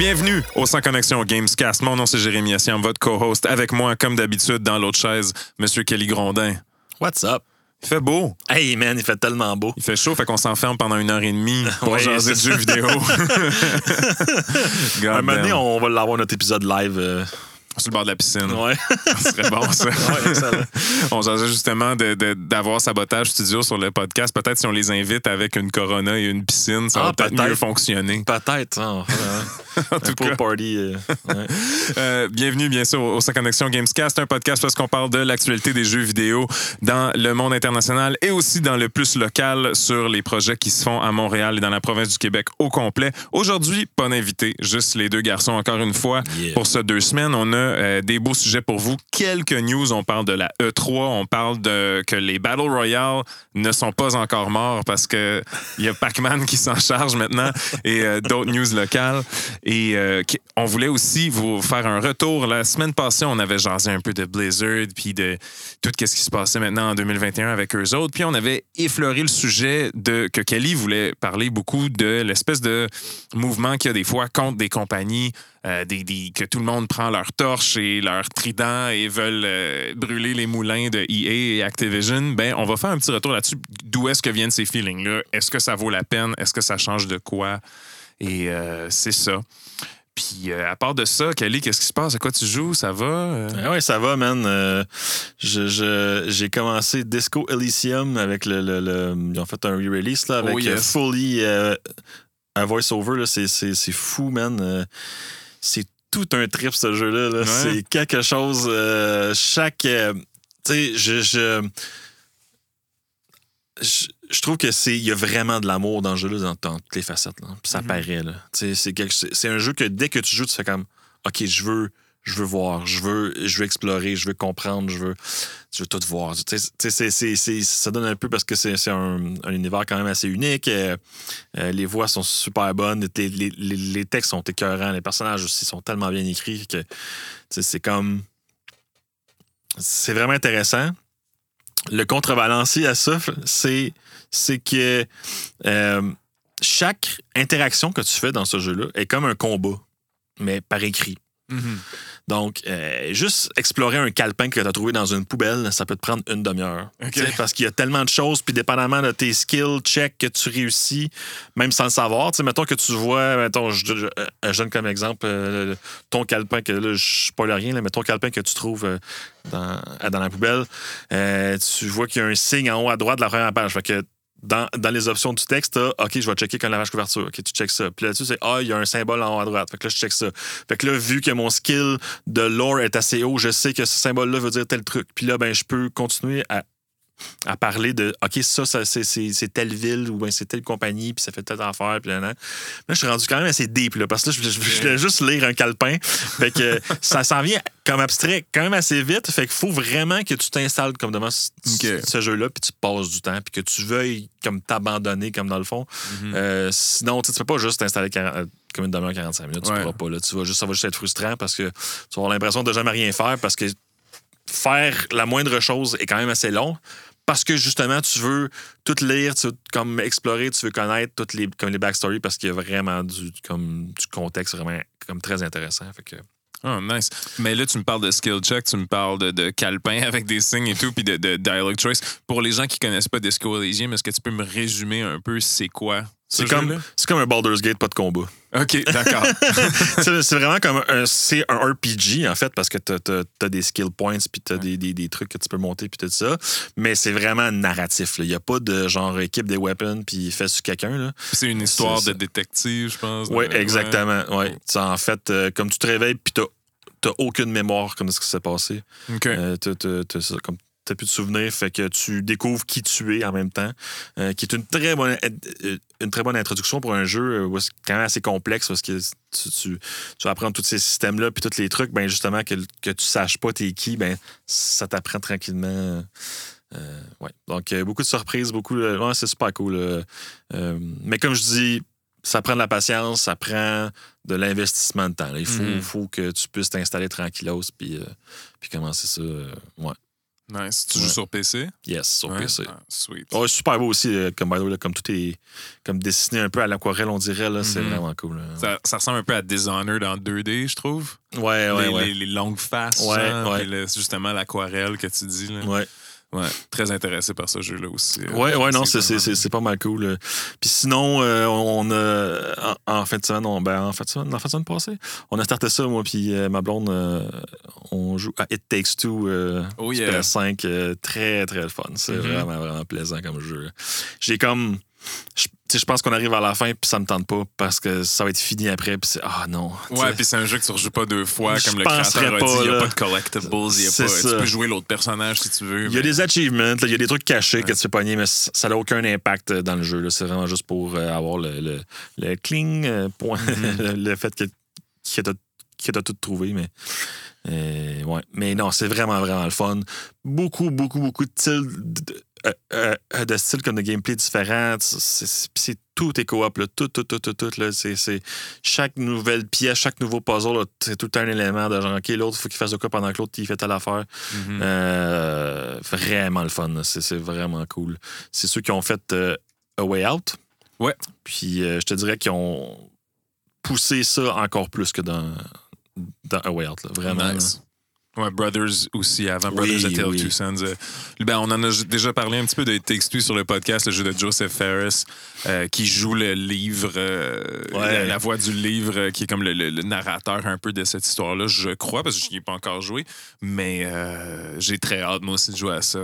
bienvenue au Sans Connexion Gamescast. Mon nom c'est Jérémy Assiam, votre co-host. Avec moi, comme d'habitude, dans l'autre chaise, Monsieur Kelly Grondin. What's up? Il fait beau. Hey man, il fait tellement beau. Il fait chaud, fait qu'on s'enferme pendant une heure et demie pour Ouais, jaser de jeux vidéo. Un moment donné, on va l'avoir notre épisode live. euh, Sur le bord de la piscine. Ouais. Ce serait bon, ça. Ouais, excellent. On jasait justement d'avoir sabotage studio sur le podcast. Peut-être si on les invite avec une Corona et une piscine, ça Ah, va peut-être mieux fonctionner. Peut-être. hein, En un tout cas, party. euh, ouais. euh, bienvenue bien sûr au Sans Connexion Gamescast, un podcast parce qu'on parle de l'actualité des jeux vidéo dans le monde international et aussi dans le plus local sur les projets qui se font à Montréal et dans la province du Québec au complet. Aujourd'hui, pas d'invité, juste les deux garçons encore une fois. Yeah. Pour ces deux semaines, on a euh, des beaux sujets pour vous. Quelques news. On parle de la E3. On parle de que les Battle Royale ne sont pas encore morts parce que il y a Pac-Man qui s'en charge maintenant et euh, d'autres news locales. Et euh, on voulait aussi vous faire un retour. La semaine passée, on avait jasé un peu de Blizzard puis de tout ce qui se passait maintenant en 2021 avec eux autres. Puis on avait effleuré le sujet de que Kelly voulait parler beaucoup de l'espèce de mouvement qu'il y a des fois contre des compagnies euh, des, des- que tout le monde prend leur torche et leur trident et veulent euh, brûler les moulins de EA et Activision, ben on va faire un petit retour là-dessus. D'où est-ce que viennent ces feelings-là? Est-ce que ça vaut la peine? Est-ce que ça change de quoi? Et euh, c'est ça. Puis euh, à part de ça, Kelly, qu'est-ce qui se passe? À quoi tu joues? Ça va? Euh, Ah ouais, ça va, man. Euh, je- je- J'ai commencé Disco Elysium avec le, le- le- Ils ont fait un re-release là, avec Oh, yes. euh, fully un voice-over. c'est fou, man. C'est tout un trip, ce jeu-là. Ouais. C'est quelque chose. euh, chaque. euh, tu sais, je. je je, je trouve que c'est il y a vraiment de l'amour dans le jeu là, dans, dans toutes les facettes là. Puis ça paraît c'est quelque- c'est c'est un jeu que dès que tu joues tu fais comme OK, je veux je veux voir, je veux explorer, je veux comprendre, je veux je veux tout voir. Ça donne un peu parce que c'est un, un univers quand même assez unique. Euh, euh, les voix sont super bonnes, les, textes sont écœurants, les personnages aussi sont tellement bien écrits que c'est comme c'est vraiment intéressant. Le contrebalancier à ça, c'est c'est que euh, chaque interaction que tu fais dans ce jeu-là est comme un combat, mais par écrit. mhm. Donc, euh, juste explorer un calepin que tu as trouvé dans une poubelle, ça peut te prendre une demi-heure. Parce qu'il y a tellement de choses, puis dépendamment de tes skills, check que tu réussis, même sans le savoir. Sais, mettons que tu vois, mettons, je, je- je- je donne comme exemple euh, ton calepin, que là, je spoil rien, là, mais ton calepin que tu trouves euh, dans, dans la poubelle, tu vois qu'il y a un signe en haut à droite de la première page. Fait que dans, dans les options du texte, OK, je vais checker quand lavage couverture. OK, tu checkes ça. Puis là-dessus, c'est Ah, il y a un symbole en haut à droite. Fait que là, je check ça. Fait que là, vu que mon skill de lore est assez haut, je sais que ce symbole-là veut dire tel truc. Puis là, ben, je peux continuer à, à parler de OK, ça, ça c'est, telle ville ou ben, c'est telle compagnie, puis ça fait telle affaire. Puis là, là. Là, je suis rendu quand même assez deep, là, parce que là, je, je- je voulais juste lire un calepin. Fait que ça s'en vient comme abstrait quand même assez vite. Fait qu'il faut vraiment que tu t'installes comme devant ce, OK. ce jeu-là, puis tu passes du temps, puis que tu veuilles comme t'abandonner, comme dans le fond. Mhm. Euh, sinon, tu tu peux pas juste t'installer 40 euh, comme une demi-heure 45 minutes, tu Ouais. pourras pas. Là. Tu vas juste, ça va juste être frustrant parce que tu vas avoir l'impression de jamais rien faire parce que faire la moindre chose est quand même assez long. Parce que justement, tu veux tout lire, tu veux comme explorer, tu veux connaître toutes les, comme les backstories parce qu'il y a vraiment du, comme, du contexte vraiment comme très intéressant. Fait que, Oh, nice. Mais là, tu me parles de skill check, tu me parles de, de calepin avec des signes et tout, puis de, de dialogue choice. Pour les gens qui connaissent pas Disco Elysium, est-ce que tu peux me résumer un peu c'est quoi ce c'est comme, comme un Baldur's Gate, pas de combat. OK, d'accord. c'est vraiment comme un, c'est un RPG en fait parce que t'as as, des skill points puis t'as des, des, des trucs que tu peux monter puis tout ça mais c'est vraiment narratif il y a pas de genre équipe des weapons puis fait sur quelqu'un c'est une histoire de détective, je pense. oui exactement ouais. En fait euh, comme tu te réveilles puis t'as t'as aucune mémoire comme de ce qui s'est passé. OK. Euh, ça, comme t'as plus de souvenirs, fait que tu découvres qui tu es en même temps, euh, qui est une très bonne euh, une très bonne introduction pour un jeu euh, où c'est quand même assez complexe parce que tu, tu, tu apprends tous ces systèmes-là puis tous les trucs, ben justement que, que tu saches pas t'es qui, ben ça t'apprend tranquillement. Euh, ouais. Donc beaucoup de surprises, beaucoup de- ouais, c'est super cool. euh, mais comme je dis, ça prend de la patience, ça prend de l'investissement de temps. là. Il faut, Mhm. faut que tu puisses t'installer tranquillos puis, euh, puis commencer ça. euh, ouais. Nice. Tu Ouais. joues sur PC? Yes, sur Ouais? PC. Ah, sweet. Oh, super beau aussi, euh, comme, by the way, là, comme tout est comme dessiné un peu à l'aquarelle, on dirait. là, C'est Mhm. vraiment cool. là. Ça, ça ressemble un peu à Dishonored en 2D, je trouve. Ouais, ouais, les, ouais. les- les longues faces, Ouais, genre, ouais. le- justement l'aquarelle que tu dis. Là. Ouais. Ouais, très intéressé par ce jeu-là aussi. Ouais, ouais, non, c'est- c'est pas mal cool. là. Puis sinon, euh, on a, en, en fin de semaine, on, ben, en fin de semaine, en fin de semaine passée, on a starté ça, moi, puis euh, ma blonde, euh, on joue à It Takes Two, euh, Oh yeah. PS5, euh, très, très fun. C'est Mhm. vraiment, vraiment plaisant comme jeu. J'ai comme, je je pense qu'on arrive à la fin, puis ça me tente pas, parce que ça va être fini après, puis c'est, ah non. Ouais, puis c'est un jeu que tu rejoues pas deux fois, comme le créateur a dit. Il n'y a pas de collectibles, il y a pas. Tu peux jouer l'autre personnage si tu veux. Il y a mais- des achievements, il y a des trucs cachés que tu fais pogner, mais ça n'a aucun impact euh, dans le jeu. C'est vraiment juste pour euh, avoir le, le, le cling euh, point, Mhm. le, le fait que, que tu as, tout trouvé. Mais, euh, ouais. mais non, c'est vraiment, vraiment le fun. Beaucoup, beaucoup, beaucoup de styles, de, euh, euh, de styles comme de gameplay différents. C'est- tout est coop, là. tout, tout, tout, tout, tout. Là. Chaque nouvelle pièce, chaque nouveau puzzle, c'est tout le temps un élément de genre, OK, l'autre, il faut qu'il fasse de quoi pendant que l'autre, il fait telle affaire. Mhm. Euh, vraiment le fun. C'est vraiment cool. C'est ceux qui ont fait euh, A Way Out. Ouais. Puis euh, je te dirais qu'ils ont poussé ça encore plus que dans, dans A Way Out. là. Vraiment. Nice. Ouais, Brothers aussi, avant Brothers oui. Two Sons. Euh, ben, on en a déjà parlé un petit peu de Takes sur le podcast, le jeu de Joseph Ferris, euh, qui joue le livre, euh, Ouais. la, la voix du livre, qui est comme le, le- le narrateur un peu de cette histoire-là, je crois, parce que je n'y ai pas encore joué. Mais j'ai très hâte, moi aussi, de jouer à ça.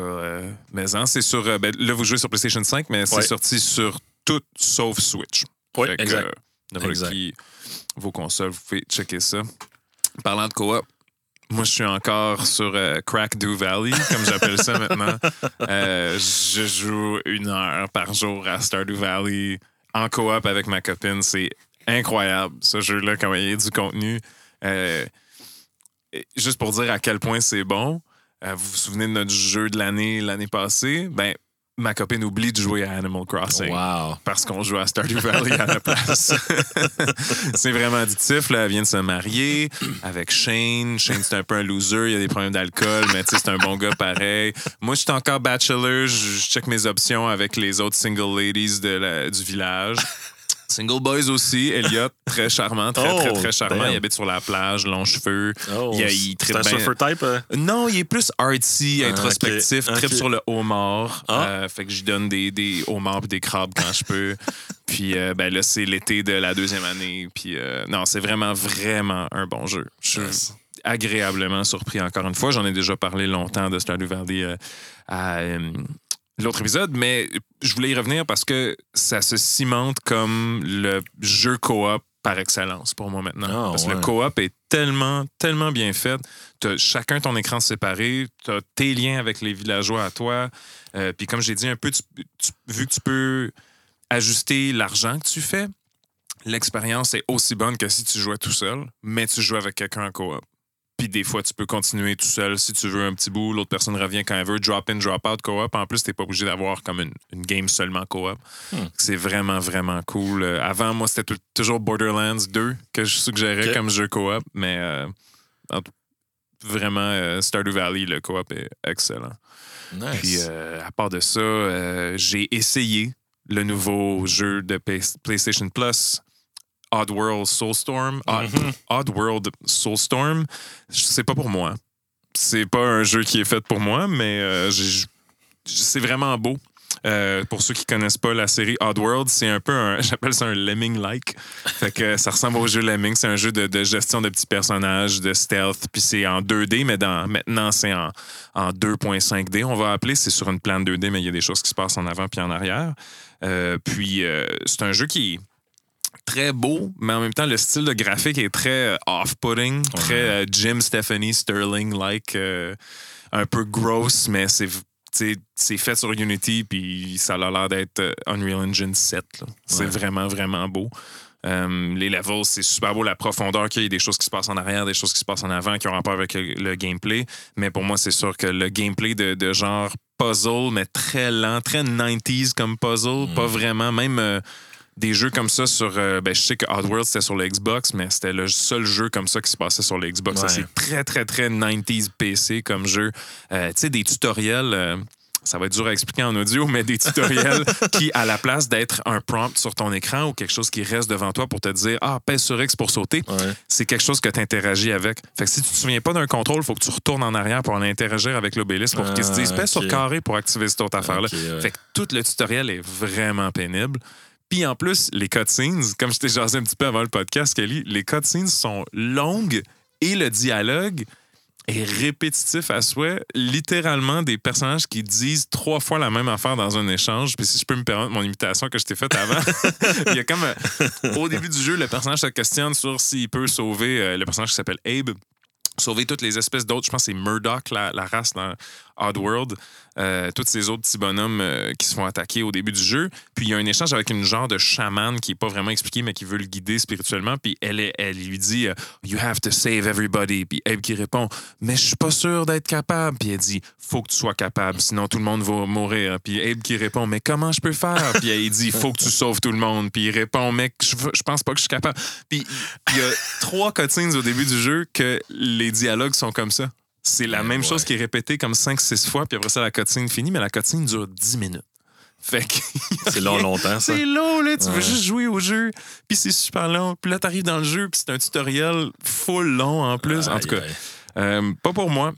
mais hein, c'est sur. euh, ben, là, vous jouez sur PlayStation 5, mais c'est Ouais. sorti sur tout sauf Switch. Oui, Fait que, exact. Exact. qui, vos consoles, vous pouvez checker ça. Parlant de coop, moi, je suis encore sur euh, Crack Do Valley, comme j'appelle ça maintenant. Euh, je joue une heure par jour à Stardew Valley en coop avec ma copine. C'est incroyable, ce jeu-là, quand il y a du contenu. Euh, juste pour dire à quel point c'est bon, euh, vous vous souvenez de notre jeu de l'année l'année passée? Ben, ma copine oublie de jouer à Animal Crossing Wow. parce qu'on joue à Stardew Valley à la place. c'est vraiment additif. Là. Elle vient de se marier avec Shane. Shane, c'est un peu un loser. Il y a des problèmes d'alcool, mais c'est un bon gars pareil. Moi, je suis encore bachelor. Je, je check mes options avec les autres single ladies de la- du village. Single boys aussi. Elliot, très charmant, très, très, Oh, très charmant. damn. Il habite sur la plage, longs cheveux. Oh, Il il c'est un surfer type? euh? Non, il est plus artsy, Ah, introspectif, trip sur le homard. Ah. Euh, fait que je donne des, des homards et des crabes quand je peux. Puis euh, ben là, c'est l'été de la deuxième année. Puis euh, non, c'est vraiment, vraiment un bon jeu. Je suis Nice. agréablement surpris encore une fois. J'en ai déjà parlé longtemps de Stardew Valley à l'autre épisode, mais je voulais y revenir parce que ça se cimente comme le jeu coop par excellence pour moi maintenant. Ah, parce que ouais. le coop est tellement, tellement bien fait. T'as chacun ton écran séparé, tu as tes liens avec les villageois à toi. Euh, Puis comme j'ai dit un peu, tu- tu- vu que tu peux ajuster l'argent que tu fais, l'expérience est aussi bonne que si tu jouais tout seul, mais tu joues avec quelqu'un en coop. Puis des fois, tu peux continuer tout seul si tu veux un petit bout. L'autre personne revient quand elle veut. Drop in, drop out, coop. En plus, t'es pas obligé d'avoir comme une, une game seulement coop. Hmm. C'est vraiment, vraiment cool. Euh, avant, moi, c'était toujours Borderlands 2 que je suggérais comme jeu coop. Mais euh, vraiment, euh, Stardew Valley, le coop est excellent. Nice. Puis, à part de ça, j'ai essayé le nouveau jeu de Play- PlayStation Plus, Oddworld Soulstorm. Odd, Mhm. Oddworld Soulstorm, c'est pas pour moi. C'est pas un jeu qui est fait pour moi, mais euh, c'est vraiment beau. Euh, pour ceux qui connaissent pas la série Oddworld, c'est un peu un, j'appelle ça un lemming-like. Fait que ça ressemble au jeu Lemming. C'est un jeu de, de gestion de petits personnages, de stealth, puis c'est en 2D, mais dans, maintenant c'est en, en 2.5D. On va appeler, c'est sur une plane 2D, mais il y a des choses qui se passent en avant puis en arrière. Euh, puis c'est un jeu qui très beau, mais en même temps, le style de graphique est très euh, off-putting, très euh, Jim Stephanie Sterling-like, euh, un peu gross, mais c'est fait sur Unity, puis ça a l'air d'être Unreal Engine 7. là. C'est Ouais. vraiment, vraiment beau. Euh, les levels, c'est super beau, la profondeur qu'il y a, des choses qui se passent en arrière, des choses qui se passent en avant qui ont rapport avec le, le gameplay. Mais pour moi, c'est sûr que le gameplay de, de genre puzzle, mais très lent, très 90s comme puzzle, Mm. pas vraiment, même. euh, des jeux comme ça sur. euh, ben, je sais que Oddworld, c'était sur le Xbox, mais c'était le seul jeu comme ça qui se passait sur le Xbox. Ouais. C'est très, très, très 90s PC comme jeu. Euh, tu sais, des tutoriels. euh, ça va être dur à expliquer en audio, mais des tutoriels qui, à la place d'être un prompt sur ton écran ou quelque chose qui reste devant toi pour te dire Ah, pèse sur X pour sauter, Ouais. c'est quelque chose que tu interagis avec. Fait que si tu te souviens pas d'un contrôle, il faut que tu retournes en arrière pour en interagir avec l'obélisque pour qu'il se dise Ah, pèse ok. sur carré pour activer cette autre affaire-là. Ok, ouais. Fait que tout le tutoriel est vraiment pénible. Puis en plus, les cutscenes, comme je t'ai jasé un petit peu avant le podcast, Kelly, les cutscenes sont longues et le dialogue est répétitif à souhait. Littéralement, des personnages qui disent trois fois la même affaire dans un échange. Puis si je peux me permettre mon imitation que je t'ai faite avant, il y a comme... euh, au début du jeu, le personnage se questionne sur s'il peut sauver euh, le personnage qui s'appelle Abe. Sauver toutes les espèces d'autres. Je pense que c'est Murdoch, la, la race dans Oddworld. Euh, tous ces autres petits bonhommes euh, qui se font attaquer au début du jeu. Puis il y a un échange avec une genre de chamane qui est pas vraiment expliqué, mais qui veut le guider spirituellement. Puis elle, elle lui dit euh, You have to save everybody. Puis Abe qui répond Mais je suis pas sûr d'être capable. Puis elle dit Faut que tu sois capable, sinon tout le monde va mourir. Puis Abe qui répond Mais comment je peux faire Puis elle dit Faut que tu sauves tout le monde. Puis il répond Mec, je, je pense pas que je suis capable. Puis il y a trois cutscenes au début du jeu que les dialogues sont comme ça. C'est la Ouais, même ouais. chose qui est répétée comme 5-6 fois, puis après ça, la cutscene finit, mais la cutscene dure 10 minutes. Fait que. C'est long, longtemps, ça. C'est long, là. Tu veux juste jouer au jeu, puis c'est super long. Puis là, t'arrives dans le jeu, puis c'est un tutoriel full long en plus. en tout cas, euh, pas pour moi,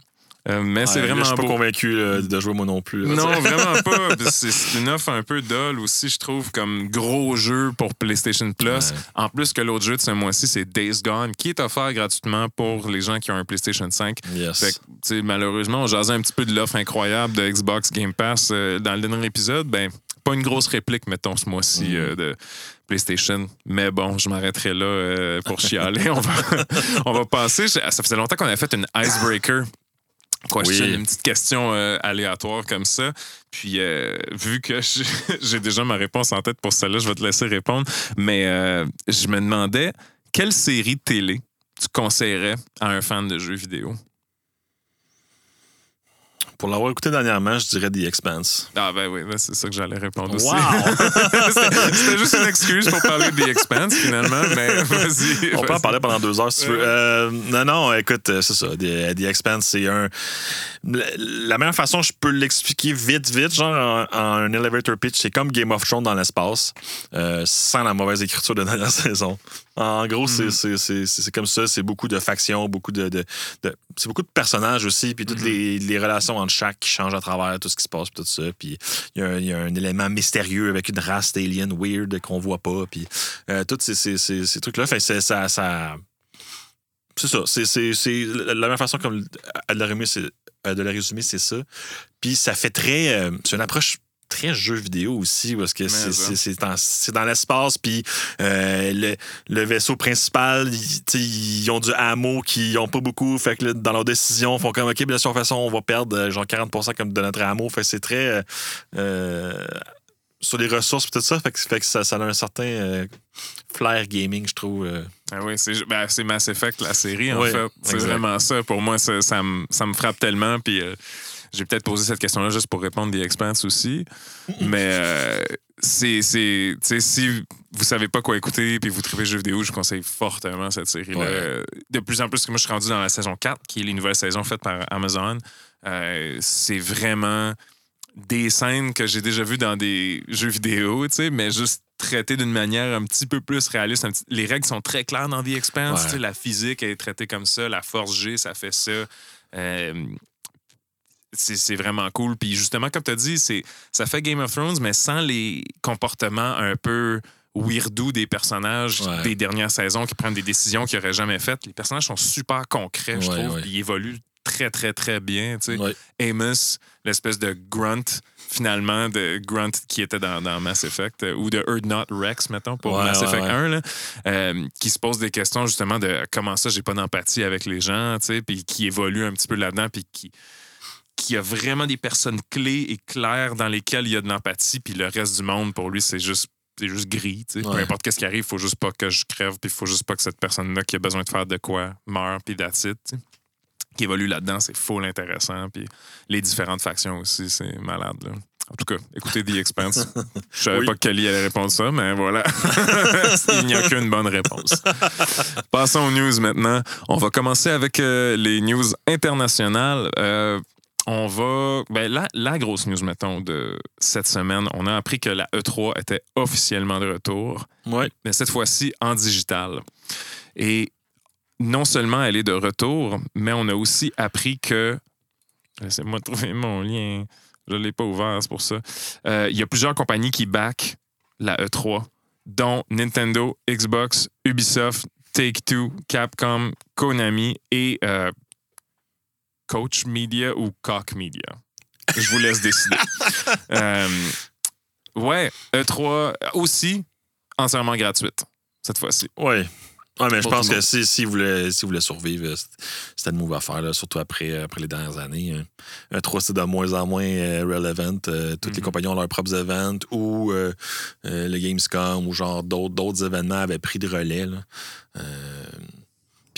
euh, mais c'est Ouais, là, vraiment Je suis pas beau. convaincu euh, de jouer moi non plus. là, Non, vraiment pas. C'est une offre un peu dolle aussi, je trouve, comme gros jeu pour PlayStation Plus. Ouais. En plus que l'autre jeu de ce mois-ci, c'est Days Gone, qui est offert gratuitement pour les gens qui ont un PlayStation 5. Yes. Fait que, malheureusement, on jasait un petit peu de l'offre incroyable de Xbox Game Pass euh, dans le dernier épisode. Ben, pas une grosse réplique, mettons, ce mois-ci Mm. de PlayStation. Mais bon, je m'arrêterai là euh, pour chialer. on, va, on va passer. Ça faisait longtemps qu'on avait fait une icebreaker. Question, Oui. une petite question euh, aléatoire comme ça. Puis, euh, vu que j'ai- j'ai déjà ma réponse en tête pour celle-là, je vais te laisser répondre. Mais euh, je me demandais, quelle série de télé tu conseillerais à un fan de jeux vidéo? Pour l'avoir écouté dernièrement, je dirais The Expanse. Ah ben oui, c'est ça que j'allais répondre aussi. Wow! C'était c'était juste une excuse pour parler de The Expanse, finalement, mais vas-y. On peut en parler pendant deux heures si tu veux. Euh, non, non, écoute, euh, c'est ça. The, The Expanse, c'est un. La, la meilleure façon, je peux l'expliquer vite, vite, genre en, en un elevator pitch, c'est comme Game of Thrones dans l'espace, euh, sans la mauvaise écriture de dernière saison. En gros, c'est- Mhm. c'est comme ça. C'est beaucoup de factions, beaucoup de. de- de- c'est beaucoup de personnages aussi, puis toutes Mhm. les, les relations entre chaque qui changent à travers tout ce qui se passe, puis tout ça. Puis il y, a un- il y a un élément mystérieux avec une race d'aliens weird qu'on voit pas, puis euh, tous ces, ces- ces- ces trucs-là. Fait ça. ça c'est ça. C'est, la même façon comme à de la résumer, c'est, la résumer, c'est ça. Puis ça fait très. euh, c'est une approche très jeu vidéo aussi, parce que c'est, dans, dans l'espace, puis euh, le, le vaisseau principal, ils, ont du hameau qui ont pas beaucoup, fait que là, dans leurs décisions, ils font comme, OK, bien, de toute façon, on va perdre euh, genre 40 comme de notre hameau. Fait que c'est très. euh, sur les ressources et tout ça, fait que, fait que ça, ça a un certain euh, flair gaming, je trouve. Ah oui, c'est ben, Mass Effect, la série, en Oui, fait. C'est vraiment ça. Pour moi, ça, ça me, ça me frappe tellement. Puis j'ai peut-être posé cette question-là juste pour répondre des Expanse aussi. Mais euh, c'est. c'est- si vous savez pas quoi écouter puis vous trouvez jeux vidéo, je conseille fortement cette série-là. Ouais. De plus en plus, que moi, je suis rendu dans la saison 4, qui est les nouvelles saisons faites par Amazon. Euh, c'est vraiment des scènes que j'ai déjà vues dans des jeux vidéo, mais juste traitées d'une manière un petit peu plus réaliste. petit- Les règles sont très claires dans The Expanse. Ouais. La physique est traitée comme ça. La force G, ça fait ça. Euh, c'est vraiment cool. Puis justement, comme tu as dit, c'est- ça fait Game of Thrones, mais sans les comportements un peu weirdo des personnages Ouais. des dernières saisons qui prennent des décisions qu'ils n'auraient jamais faites. Les personnages sont super concrets, je trouve. ouais. puis Ils évoluent très, très, très bien. tu sais. Amos, l'espèce de grunt, finalement, de grunt qui était dans, dans Mass Effect, euh, ou de Urdnot Rex, mettons, pour Mass Effect ouais. 1, là, euh, qui se pose des questions justement de comment ça, j'ai pas d'empathie avec les gens, tu sais, puis qui évolue un petit peu là-dedans, puis qui qui a vraiment des personnes clés et claires dans lesquelles il y a de l'empathie, puis le reste du monde, pour lui, c'est juste c'est juste gris. tu sais. Peu importe qu'est-ce qui arrive, il faut juste pas que je crève, puis il faut juste pas que cette personne-là qui a besoin de faire de quoi meure, puis that's it, tu sais. Qui évolue là-dedans, c'est full intéressant. Puis les différentes factions aussi, c'est malade. Là. En tout cas, écoutez The Expanse. Je savais Oui. pas que Kelly allait répondre ça, mais voilà. Il n'y a qu'une bonne réponse. Passons aux news maintenant. On va commencer avec euh, les news internationales. Euh, on va. Ben, la, la grosse news, mettons, de cette semaine, on a appris que la E3 était officiellement de retour, Ouais. mais cette fois-ci en digital. Et non seulement elle est de retour, mais on a aussi appris que. Laissez-moi trouver mon lien. Je ne l'ai pas ouvert, c'est pour ça. Euh, Il y a plusieurs compagnies qui back la E3, dont Nintendo, Xbox, Ubisoft, Take-Two, Capcom, Konami et euh, Coach Media ou Cock Media? Je vous laisse décider. Euh, ouais, E3 aussi entièrement gratuite cette fois-ci. Ouais. Ouais, mais je pense que si, si, vous voulez, si vous voulez survivre, c'était le move à faire, là, surtout après, euh, après les dernières années. hein. Un 3, c'est de moins en moins euh, relevant. Euh, toutes les Mhm. compagnies ont leurs propres events ou euh, le Gamescom ou genre d'autres d'autres événements avaient pris de relais. là.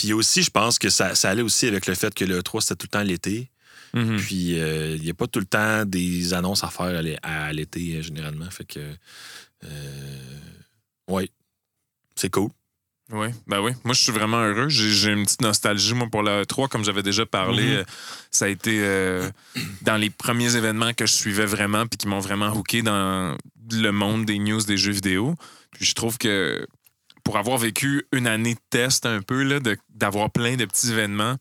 Puis aussi, je pense que ça, ça allait aussi avec le fait que le 3, c'était tout le temps l'été. Mhm. Puis euh, il n'y a pas tout le temps des annonces à faire à l'é- à l'été, euh, généralement. Fait que. Euh, ouais. C'est cool. Oui, ben oui. Moi, je suis vraiment heureux. J'ai une petite nostalgie, moi, pour la E3. Comme j'avais déjà parlé, Mhm. ça a été euh, dans les premiers événements que je suivais vraiment puis qui m'ont vraiment hooké dans le monde des news des jeux vidéo. Puis je trouve que pour avoir vécu une année de test un peu, d'avoir plein de petits événements,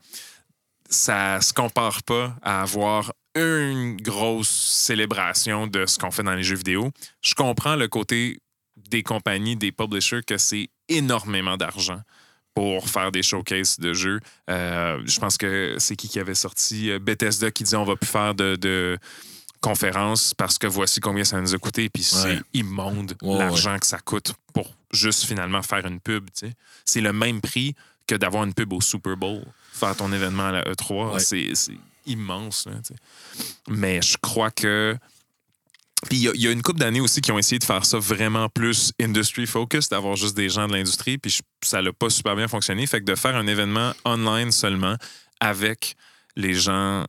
ça se compare pas à avoir une grosse célébration de ce qu'on fait dans les jeux vidéo. Je comprends le côté des compagnies, des publishers, que c'est énormément d'argent pour faire des showcases de jeux. Euh, je pense que c'est qui qui avait sorti euh, Bethesda qui disait on va plus faire de conférences parce que voici combien ça nous a coûté. Puis c'est Ouais. immonde Ouais, l'argent que ça coûte pour juste finalement faire une pub. tu sais. C'est le même prix que d'avoir une pub au Super Bowl. Faire ton événement à la E3, Ouais. c'est c'est immense. là, tu sais. Mais je crois que puis il y y, a une couple d'années aussi qui ont essayé de faire ça vraiment plus industry focus, d'avoir juste des gens de l'industrie, puis je- ça n'a pas super bien fonctionné. Fait que de faire un événement online seulement avec les gens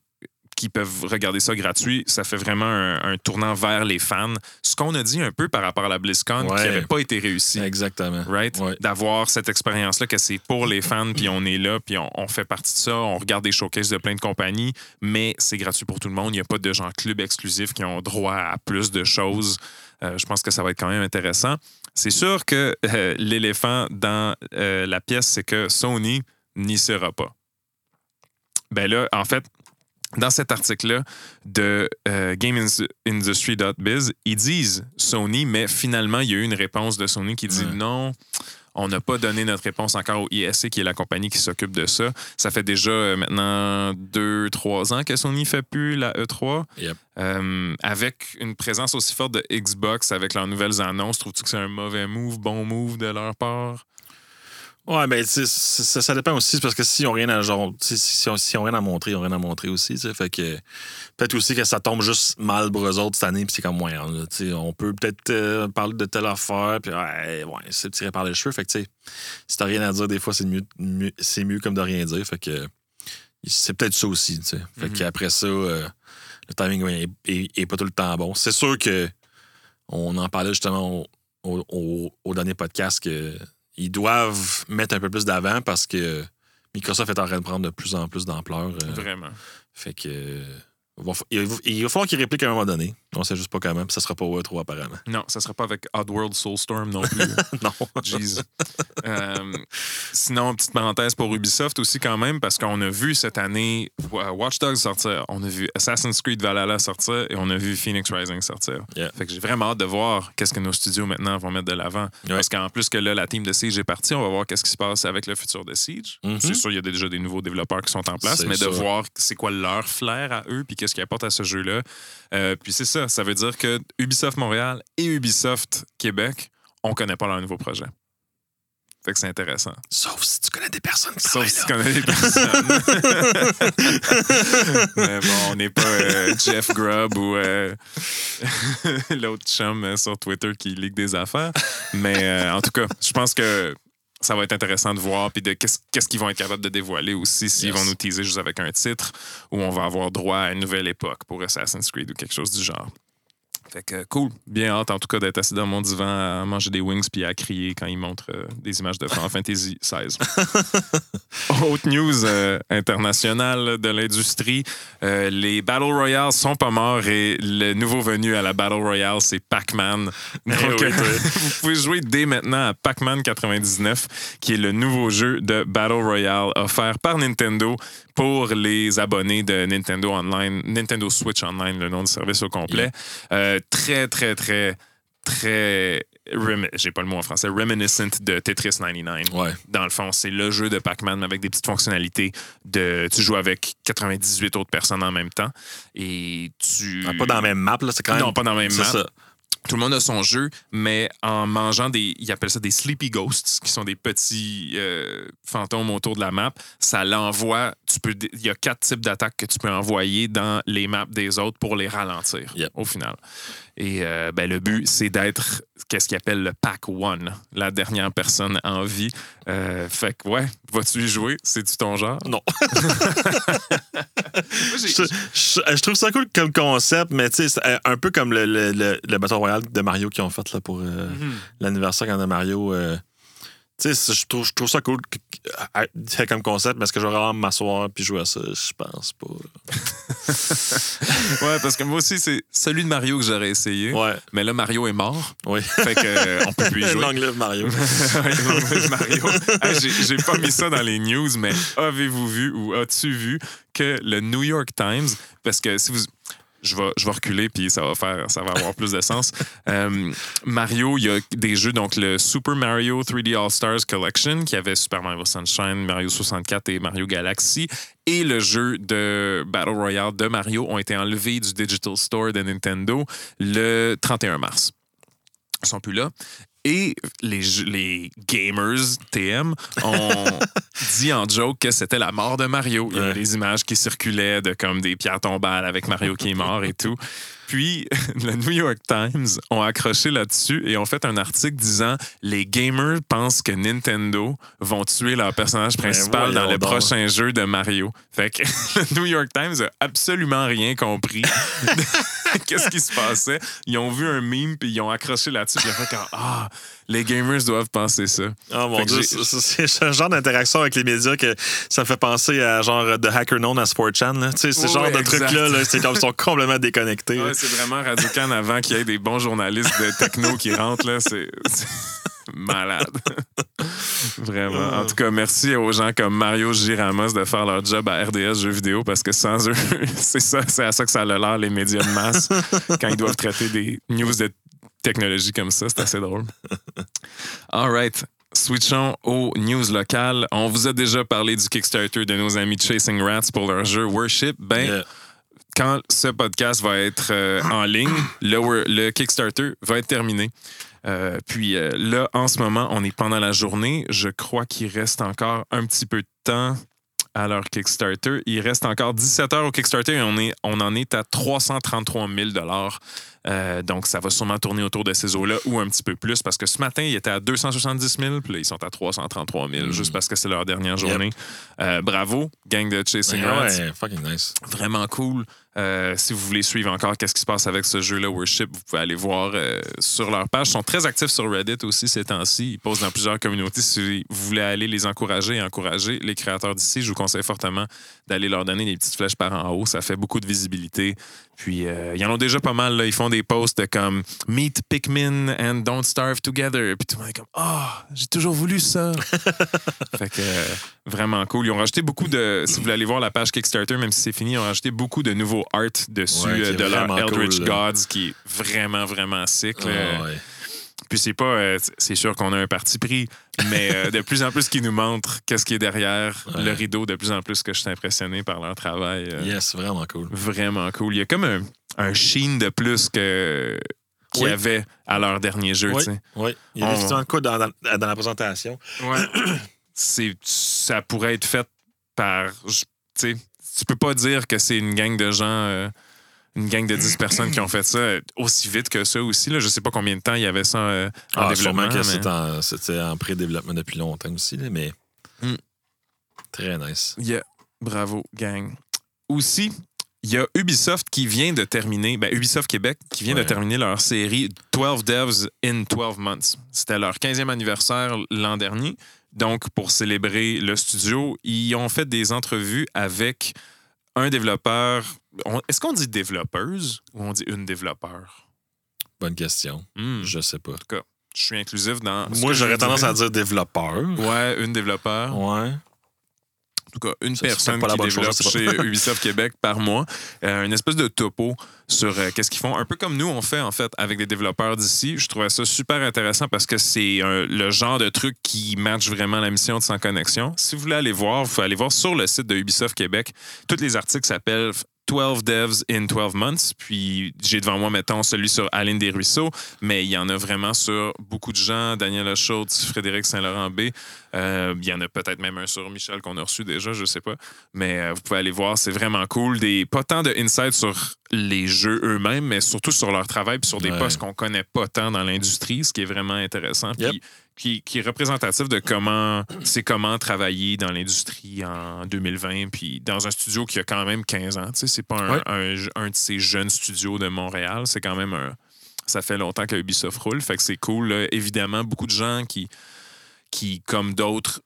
qui peuvent regarder ça gratuit, ça fait vraiment un, un tournant vers les fans. Ce qu'on a dit un peu par rapport à la BlizzCon qui n'avait pas été réussi. Exactement. Right? Ouais. D'avoir cette expérience-là, que c'est pour les fans, puis on est là, puis on, on fait partie de ça, on regarde des showcases de plein de compagnies, mais c'est gratuit pour tout le monde. Il n'y a pas de gens club exclusifs qui ont droit à plus de choses. Euh, je pense que ça va être quand même intéressant. C'est sûr que euh, l'éléphant dans euh, la pièce, c'est que Sony n'y sera pas. Ben là, en fait, dans cet article-là de euh, GameIndustry.biz, ils disent Sony, mais finalement, il y a eu une réponse de Sony qui dit Ouais. non. On n'a pas donné notre réponse encore au ISC, qui est la compagnie qui s'occupe de ça. Ça fait déjà euh, maintenant deux, trois ans que Sony fait plus la E3. Yep. Euh, avec une présence aussi forte de Xbox avec leurs nouvelles annonces, trouves-tu que c'est un mauvais move, bon move de leur part? Ouais, mais sais, ça, dépend aussi, parce que s'ils n'ont rien à genre, si, on- s'ils ont rien à montrer, ils n'ont rien à montrer aussi. Fait que peut-être aussi que ça tombe juste mal pour eux autres cette année, puis c'est comme moyen. là, sais, on peut peut-être euh, parler de telle affaire, puis ouais, ouais c'est tiré par les cheveux. Fait que tu sais, si t'as rien à dire, des fois, c'est mieux, mieux- c'est mieux comme de rien dire. Fait que c'est peut-être ça aussi. tu sais. Fait Mhm. qu'après ça, euh, le timing est, est- est pas tout le temps bon. C'est sûr que on en parlait justement au- au dernier podcast que ils doivent mettre un peu plus d'avant parce que Microsoft est en train de prendre de plus en plus d'ampleur. euh, Vraiment. fait que euh, il va falloir qu'ils répliquent à un moment donné. On sait juste pas comment, puis ça sera pas au E3 apparemment. Non, ça ne sera pas avec Oddworld Soulstorm non plus. non. Jeez. Euh, sinon, petite parenthèse pour Ubisoft aussi quand même, parce qu'on a vu cette année Watch Dogs sortir, on a vu Assassin's Creed Valhalla sortir et on a vu Phoenix Rising sortir. Yeah. Fait que j'ai vraiment hâte de voir qu'est-ce que nos studios maintenant vont mettre de l'avant. Parce qu'en plus que là, la team de Siege est partie, on va voir qu'est-ce qui se passe avec le futur de Siege. Mhm. C'est sûr, il y a déjà des nouveaux développeurs qui sont en place, mais de voir c'est quoi leur flair à eux, puis qu'est-ce qu'ils apportent à ce jeu-là. Euh, puis c'est ça, ça veut dire que Ubisoft Montréal et Ubisoft Québec, on connaît pas leur nouveau projet. Fait que c'est intéressant. Sauf si tu connais des personnes qui Sauf si tu connais les personnes. Mais bon, on n'est pas euh, Jeff Grubb ou euh, l'autre chum euh, sur Twitter qui ligue des affaires. Mais euh, en tout cas, je pense que ça va être intéressant de voir puis de qu'est-ce qu'ils vont être capables de dévoiler aussi s'ils Yes. vont nous teaser juste avec un titre ou on va avoir droit à une nouvelle époque pour Assassin's Creed ou quelque chose du genre. Fait que cool, bien hâte en tout cas d'être assis dans mon divan à manger des wings puis à crier quand ils montrent euh, des images de Final Fantasy XVI. Autre news euh, internationale de l'industrie, euh, les Battle Royale sont pas morts et le nouveau venu à la Battle Royale, c'est Pac-Man. Donc, oui, oui. vous pouvez jouer dès maintenant à Pac-Man 99, qui est le nouveau jeu de Battle Royale offert par Nintendo pour les abonnés de Nintendo Online, Nintendo Switch Online, le nom du service au complet. Euh, très, très, très, très. J'ai pas le mot en français. Reminiscent de Tetris 99. Ouais. Dans le fond, c'est le jeu de Pac-Man avec des petites fonctionnalités. De, tu joues avec 98 autres personnes en même temps. Et tu. Ah, Pas dans la même map, là, c'est quand même. Non, pas dans la même map. ça. Tout le monde a son jeu, mais en mangeant des. Ils appellent ça des sleepy ghosts, qui sont des petits euh, fantômes autour de la map. Ça l'envoie. Tu peux. Il y a quatre types d'attaques que tu peux envoyer dans les maps des autres pour les ralentir, Yep. au final. Et euh, ben, le but, c'est d'être qu'est-ce qu'ils appellent le pack one, la dernière personne en vie. Euh, fait que, ouais, vas-tu y jouer? C'est-tu ton genre? Non. Moi, je, je- je trouve ça cool comme concept, mais tu sais, c'est, un peu comme le, le, le, le Battle Royale de Mario qu'ils ont fait là, pour euh, Mhm. l'anniversaire quand de Mario. Je trouve, je trouve ça cool comme concept, mais est-ce que je vais vraiment m'asseoir puis jouer à ça? Je pense pas. Ouais, parce que moi aussi, c'est celui de Mario que j'aurais essayé. Ouais, Mais là, Mario est mort. oui. Fait que, euh, on peut plus y jouer. Long live Mario. Long live Mario. J'ai- J'ai pas mis ça dans les news, mais avez-vous vu ou as-tu vu que le New York Times, parce que si vous. Je vais, reculer, puis ça va faire, ça va avoir plus de sens. Euh, Mario, il y a des jeux, donc le Super Mario 3D All-Stars Collection, qui avait Super Mario Sunshine, Mario 64 et Mario Galaxy, et le jeu de Battle Royale de Mario ont été enlevés du Digital Store de Nintendo le 31 mars. Ils sont plus là. Et les, gamers TM ont dit en joke que c'était la mort de Mario. Il y des images qui circulaient de comme des pierres tombales avec Mario qui est mort et tout. Puis, le New York Times ont accroché là-dessus et ont fait un article disant les gamers pensent que Nintendo vont tuer leur personnage principal dans le donc. prochain jeu de Mario. Fait que le New York Times a absolument rien compris. Qu'est-ce qui se passait? Ils ont vu un meme puis ils ont accroché là-dessus. Puis ils ont fait comme Ah, les gamers doivent penser ça. Oh mon Fait dieu, c'est- un genre d'interaction avec les médias que ça me fait penser à genre The Hacker Known as 4chan. là. Tu sais, ce genre de exact. trucs-là, là, c'est comme ils sont complètement déconnectés. Ouais, c'est vraiment Radio-Can avant qu'il y ait des bons journalistes de techno qui rentrent. là. C'est c'est malade. Vraiment. En tout cas, merci aux gens comme Mario Giramos de faire leur job à RDS Jeux vidéo parce que sans eux, c'est ça, c'est à ça que ça a l'air les médias de masse quand ils doivent traiter des news de technologie comme ça. C'est assez drôle. All right. Switchons aux news locales. On vous a déjà parlé du Kickstarter de nos amis Chasing Rats pour leur jeu Worship. Ben, Yeah. quand ce podcast va être euh, en ligne, le Kickstarter va être terminé. Euh, puis euh, là, en ce moment, on est pendant la journée. Je crois qu'il reste encore un petit peu de temps à leur Kickstarter. Il reste encore 17 heures au Kickstarter et on, est, on en est à 333 000 euh, donc, ça va sûrement tourner autour de ces eaux-là ou un petit peu plus parce que ce matin, ils étaient à 270 000, puis là, ils sont à 333 000 Mm. juste parce que c'est leur dernière journée. Euh, bravo, gang de Chasing Rats Ouais, fucking nice. vraiment cool. Euh, si vous voulez suivre encore qu'est-ce qui se passe avec ce jeu-là, Worship, vous pouvez aller voir euh, sur leur page. Ils sont très actifs sur Reddit aussi ces temps-ci. Ils posent dans plusieurs communautés. Si vous voulez aller les encourager et encourager les créateurs d'ici, je vous conseille fortement d'aller leur donner des petites flèches par en haut. Ça fait beaucoup de visibilité. Puis, euh, ils en ont déjà pas mal. Là. Ils font des posts comme Meet Pikmin and Don't Starve Together. Puis tout le monde est comme Ah, j'ai toujours voulu ça. fait que euh, vraiment cool. Ils ont rajouté beaucoup de. Si vous voulez aller voir la page Kickstarter, même si c'est fini, ils ont rajouté beaucoup de nouveaux art dessus Ouais, euh, de leur Eldritch cool, là. Gods qui est vraiment, vraiment sick. ouais. Puis c'est pas. euh, c'est sûr qu'on a un parti pris, mais euh, de plus en plus qui nous montre qu'est-ce qui est derrière Ouais. le rideau, de plus en plus que je suis impressionné par leur travail. euh, Yes, vraiment cool. Vraiment cool. Il y a comme un, un sheen de plus que qu'il y Oui. avait à leur dernier jeu. Oui, oui. Il y a On- quoi dans, dans- dans la présentation. Ouais. c'est ça pourrait être fait par tu sais tu peux pas dire que c'est une gang de gens euh, une gang de 10 personnes qui ont fait ça aussi vite que ça aussi là je sais pas combien de temps il y avait ça euh, en Ah, développement sûrement que mais- c'est en- c'était en, pré-développement depuis longtemps aussi, là, mais Mm. très nice. Yeah. bravo gang aussi Il y a Ubisoft qui vient de terminer, ben Ubisoft Québec, qui vient de terminer leur série 12 Devs in 12 Months. C'était leur 15e anniversaire l'an dernier. Donc, pour célébrer le studio, ils ont fait des entrevues avec un développeur. Est-ce qu'on dit développeuse ou on dit une développeur? Bonne question. Hmm, je, sais pas. je suis inclusif dans. Moi, j'aurais tendance à dire développeur. Ouais, une développeur. Ouais. En tout cas, une Ça, personne pas qui chose, développe chez Ubisoft Québec par mois. Euh, une espèce de topo sur euh, qu'est-ce qu'ils font. Un peu comme nous, on fait en fait avec des développeurs d'ici. Je trouvais ça super intéressant parce que c'est euh, le genre de truc qui match vraiment la mission de Sans Connexion. Si vous voulez aller voir, vous pouvez aller voir sur le site de Ubisoft Québec. Tous les articles s'appellent 12 devs in 12 months. Puis j'ai devant moi, mettons, celui sur Aline Desruisseaux, mais il y en a vraiment sur beaucoup de gens. Daniel Schultz, Frédéric Saint-Laurent-B. Euh, il y en a peut-être même un sur Michel qu'on a reçu déjà, je sais pas. Mais euh, vous pouvez aller voir, c'est vraiment cool. Des, pas tant de insights sur les jeux eux-mêmes, mais surtout sur leur travail puis sur des Ouais. postes qu'on connaît pas tant dans l'industrie, ce qui est vraiment intéressant. Puis Yep. qui, qui est représentatif de comment c'est comment travailler dans l'industrie en 2020, puis dans un studio qui a quand même 15 ans. Tu sais, c'est pas un, Ouais. un- un de ces jeunes studios de Montréal, c'est quand même un. Ça fait longtemps que Ubisoft roule, fait que c'est cool. là. Évidemment, beaucoup de gens qui, qui comme d'autres,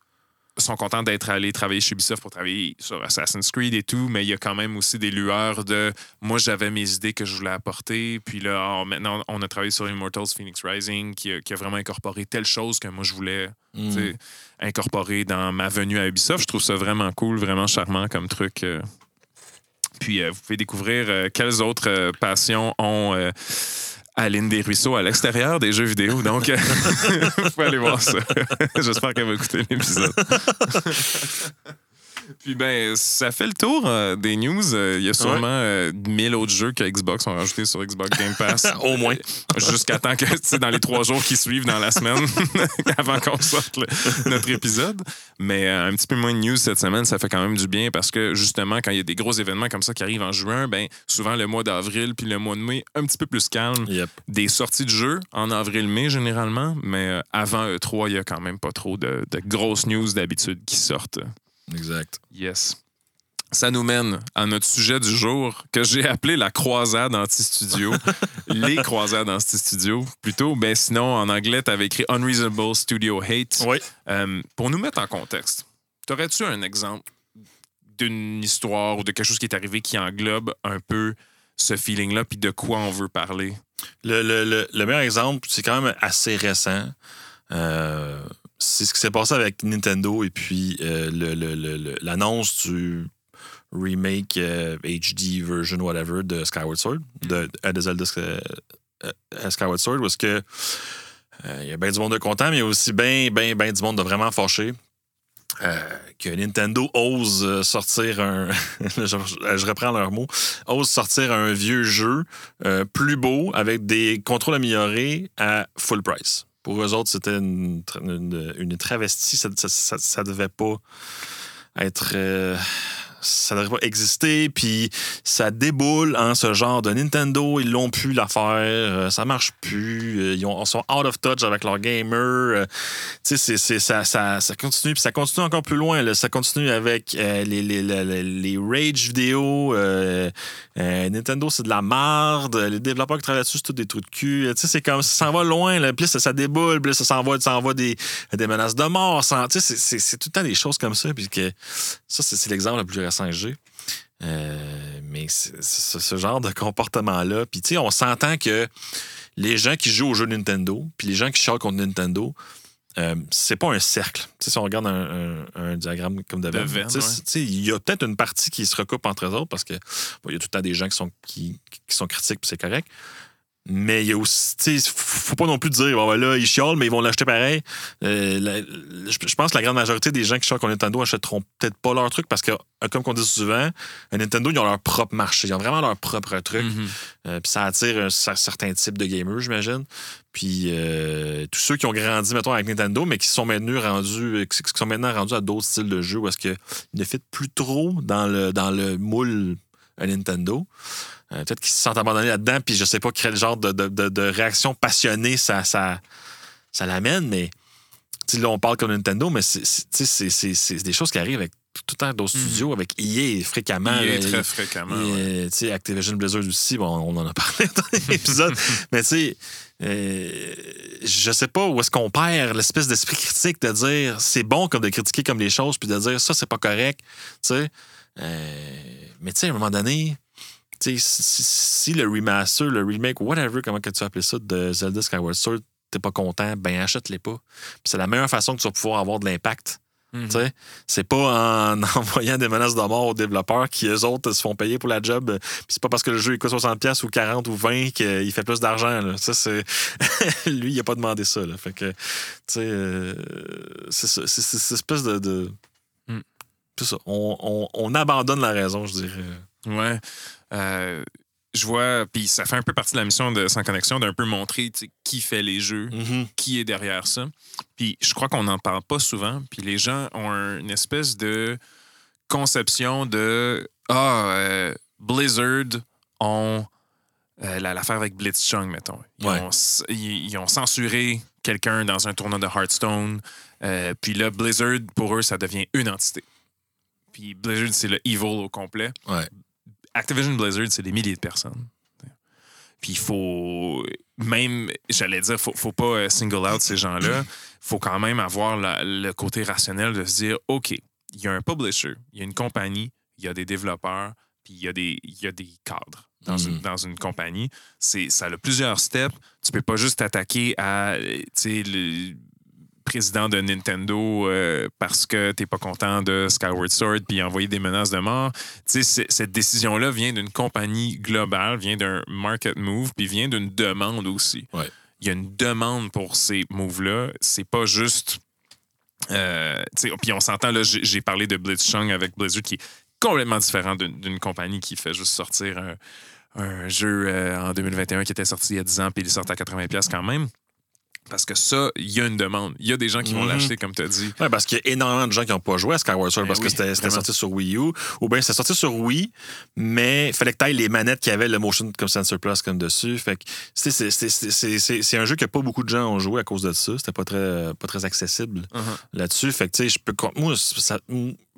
sont contents d'être allés travailler chez Ubisoft pour travailler sur Assassin's Creed et tout, mais il y a quand même aussi des lueurs de moi j'avais mes idées que je voulais apporter, puis là ah, maintenant on a travaillé sur Immortals Phoenix Rising qui a, qui a vraiment incorporé telle chose que moi je voulais Mm. incorporer dans ma venue à Ubisoft. Je trouve ça vraiment cool, vraiment charmant comme truc. euh. Puis euh, vous pouvez découvrir euh, quelles autres passions ont euh, Aline Desruisseaux à l'extérieur des jeux vidéo. Donc, euh, vous pouvez aller voir ça. J'espère qu'elle va écouter l'épisode. Puis ben, ça fait le tour euh, des news. Euh, Il y a sûrement euh, 1000 autres jeux que Xbox ont rajoutés sur Xbox Game Pass. Au moins. Jusqu'à temps que, tu sais, dans les trois jours qui suivent dans la semaine, avant qu'on sorte le- notre épisode. Mais euh, un petit peu moins de news cette semaine, ça fait quand même du bien parce que justement, quand il y a des gros événements comme ça qui arrivent en juin, ben souvent le mois d'avril puis le mois de mai, un petit peu plus calme. Yep. Des sorties de jeux en avril-mai généralement, mais euh, avant E3, il y a quand même pas trop de, de grosses news d'habitude qui sortent. Exact. Yes. Ça nous mène à notre sujet du jour que j'ai appelé la croisade anti-studio. Les croisades anti-studio. Plutôt, ben sinon, en anglais, tu avais écrit Unreasonable Studio Hate. Oui. Euh, pour nous mettre en contexte, t'aurais-tu un exemple d'une histoire ou de quelque chose qui est arrivé qui englobe un peu ce feeling-là, puis de quoi on veut parler? Le, le- le- le meilleur exemple, c'est quand même assez récent. Euh, c'est ce qui s'est passé avec Nintendo et puis euh, l'annonce du remake euh, HD version whatever de Skyward Sword, de, euh, Zelda euh, euh, Skyward Sword, euh, il y a bien du monde de content, mais il y a aussi bien, bien, bien du monde de vraiment fâché. Euh, que Nintendo ose euh, sortir un. je, reprends leur mot. Ose sortir un vieux jeu euh, plus beau avec des contrôles améliorés à full price. Pour eux autres, c'était une, une, une travestie. Ça, ça devait pas être. euh, ça devrait pas exister. Puis ça déboule en ce genre de Nintendo. Ils l'ont pu la faire. euh, ça marche plus. euh, ils ont- sont out of touch avec leurs gamers. euh, tu sais, ça, ça, ça continue. Puis ça continue encore plus loin. là. Ça continue avec euh, les, les, les, les- rage vidéo. euh, Nintendo, c'est de la marde. Les développeurs qui travaillent là-dessus, c'est tout des trous de cul. Tu sais, c'est comme ça s'en va loin. Là. Puis ça, déboule. Puis ça s'envoie, ça envoie des, des menaces de mort. Tu sais, c'est- tout le temps des choses comme ça. Puis que ça, c'est l'exemple le plus récent que j'ai. Euh, mais ce genre de comportement-là. Puis, tu sais, on s'entend que les gens qui jouent aux jeux Nintendo, puis les gens qui chialent contre Nintendo, euh, c'est pas un cercle. Tu sais, si on regarde un, un- un diagramme comme de il y a peut-être une partie qui se recoupe entre eux autres parce que bon, il y a tout le temps des gens qui sont, qui, qui sont critiques, puis c'est correct. Mais il y a aussi, tu sais, faut pas non plus dire, bon, ben là, ils chiolent, mais ils vont l'acheter pareil. Euh, la- je pense que la grande majorité des gens qui chiolent contre Nintendo achèteront peut-être pas leur truc parce que, euh, comme on dit souvent, euh, Nintendo, ils ont leur propre marché. Ils ont vraiment leur propre truc. Mhm. Euh, puis ça attire un cer- certain type de gamers, j'imagine. Puis euh, tous ceux qui ont grandi, mettons, avec Nintendo, mais qui sont maintenant rendus, qui sont maintenant rendus à d'autres styles de jeux où est-ce qu'ils ne fit plus trop dans le, dans le moule à Nintendo. Euh, Peut-être qu'ils se sentent abandonnés là-dedans, puis je sais pas quel genre de, de, de- de réaction passionnée ça, ça, ça l'amène, mais là, on parle comme Nintendo, mais c'est- des choses qui arrivent avec tout le temps d'autres studios avec EA fréquemment. Là, très fréquemment. et, ouais. euh, Activision Blizzard aussi, bon, on en a parlé dans l'épisode. mais tu sais, euh, je sais pas où est-ce qu'on perd l'espèce d'esprit critique de dire c'est bon comme de critiquer comme les choses, puis de dire ça, c'est pas correct. Tu sais. Euh, mais tu sais, à un moment donné, si, si- le remaster, le remake, whatever, comment que tu appelles ça, de Zelda Skyward Sword, t'es pas content, ben achète-les pas. C'est la meilleure façon que tu vas pouvoir avoir de l'impact. Tu sais, C'est pas en envoyant des menaces de mort aux développeurs qui, eux autres, se font payer pour la job. Puis c'est pas parce que le jeu il coûte 60$ ou 40$ ou 20$ qu'il fait plus d'argent. là. Ça, c'est... Lui, il a pas demandé ça. Là. Fait que, tu sais, euh, c'est ça. C'est, c'est- cette espèce de. de... Mm. C'est ça. On, on- on abandonne la raison, je dirais. Ouais. Euh, je vois, puis ça fait un peu partie de la mission de Sans Connexion d'un peu montrer qui fait les jeux, Mhm. qui est derrière ça. Puis je crois qu'on n'en parle pas souvent. Puis les gens ont un- une espèce de conception de Ah, euh, Blizzard ont euh, la- l'affaire avec Blitzchung, mettons. Ils, Ouais. ont, s- ils- ils ont censuré quelqu'un dans un tournoi de Hearthstone. Euh, puis là, Blizzard, pour eux, ça devient une entité. Puis Blizzard, c'est le evil au complet. Ouais. Activision Blizzard, c'est des milliers de personnes. Puis il faut, même, j'allais dire, faut, faut pas euh, single out ces gens-là. faut quand même avoir la- le côté rationnel de se dire, OK, il y a un publisher, il y a une compagnie, il y a des développeurs, puis il y a des, il y a des cadres dans, une, dans une compagnie. C'est, ça a plusieurs steps. Tu peux pas juste t'attaquer à, euh, tu sais, le président de Nintendo euh, parce que t'es pas content de Skyward Sword puis envoyer des menaces de mort. Cette décision-là vient d'une compagnie globale, vient d'un market move, puis vient d'une demande aussi. Ouais. Il y a une demande pour ces moves-là. C'est pas juste. euh, puis on s'entend, là, j'ai parlé de Blitzchung avec Blizzard qui est complètement différent d'une compagnie qui fait juste sortir un, un jeu euh, en 2021 qui était sorti il y a 10 ans, puis il est sorti à 80$ quand même. Parce que ça, il y a une demande. Il y a des gens qui vont Mhm. l'acheter, comme tu as dit. Ouais, parce qu'il y a énormément de gens qui n'ont pas joué à Skyward Sword Ben parce que oui, c'était sorti sur Wii U. Ou bien c'était sorti sur Wii, mais il fallait que tu les manettes qui avaient le Motion comme Sensor Plus comme dessus. Fait que c'est- un jeu que pas beaucoup de gens ont joué à cause de ça. C'était pas très, pas très accessible Uh-huh. là-dessus. Fait que tu sais, je peux. Moi, ça-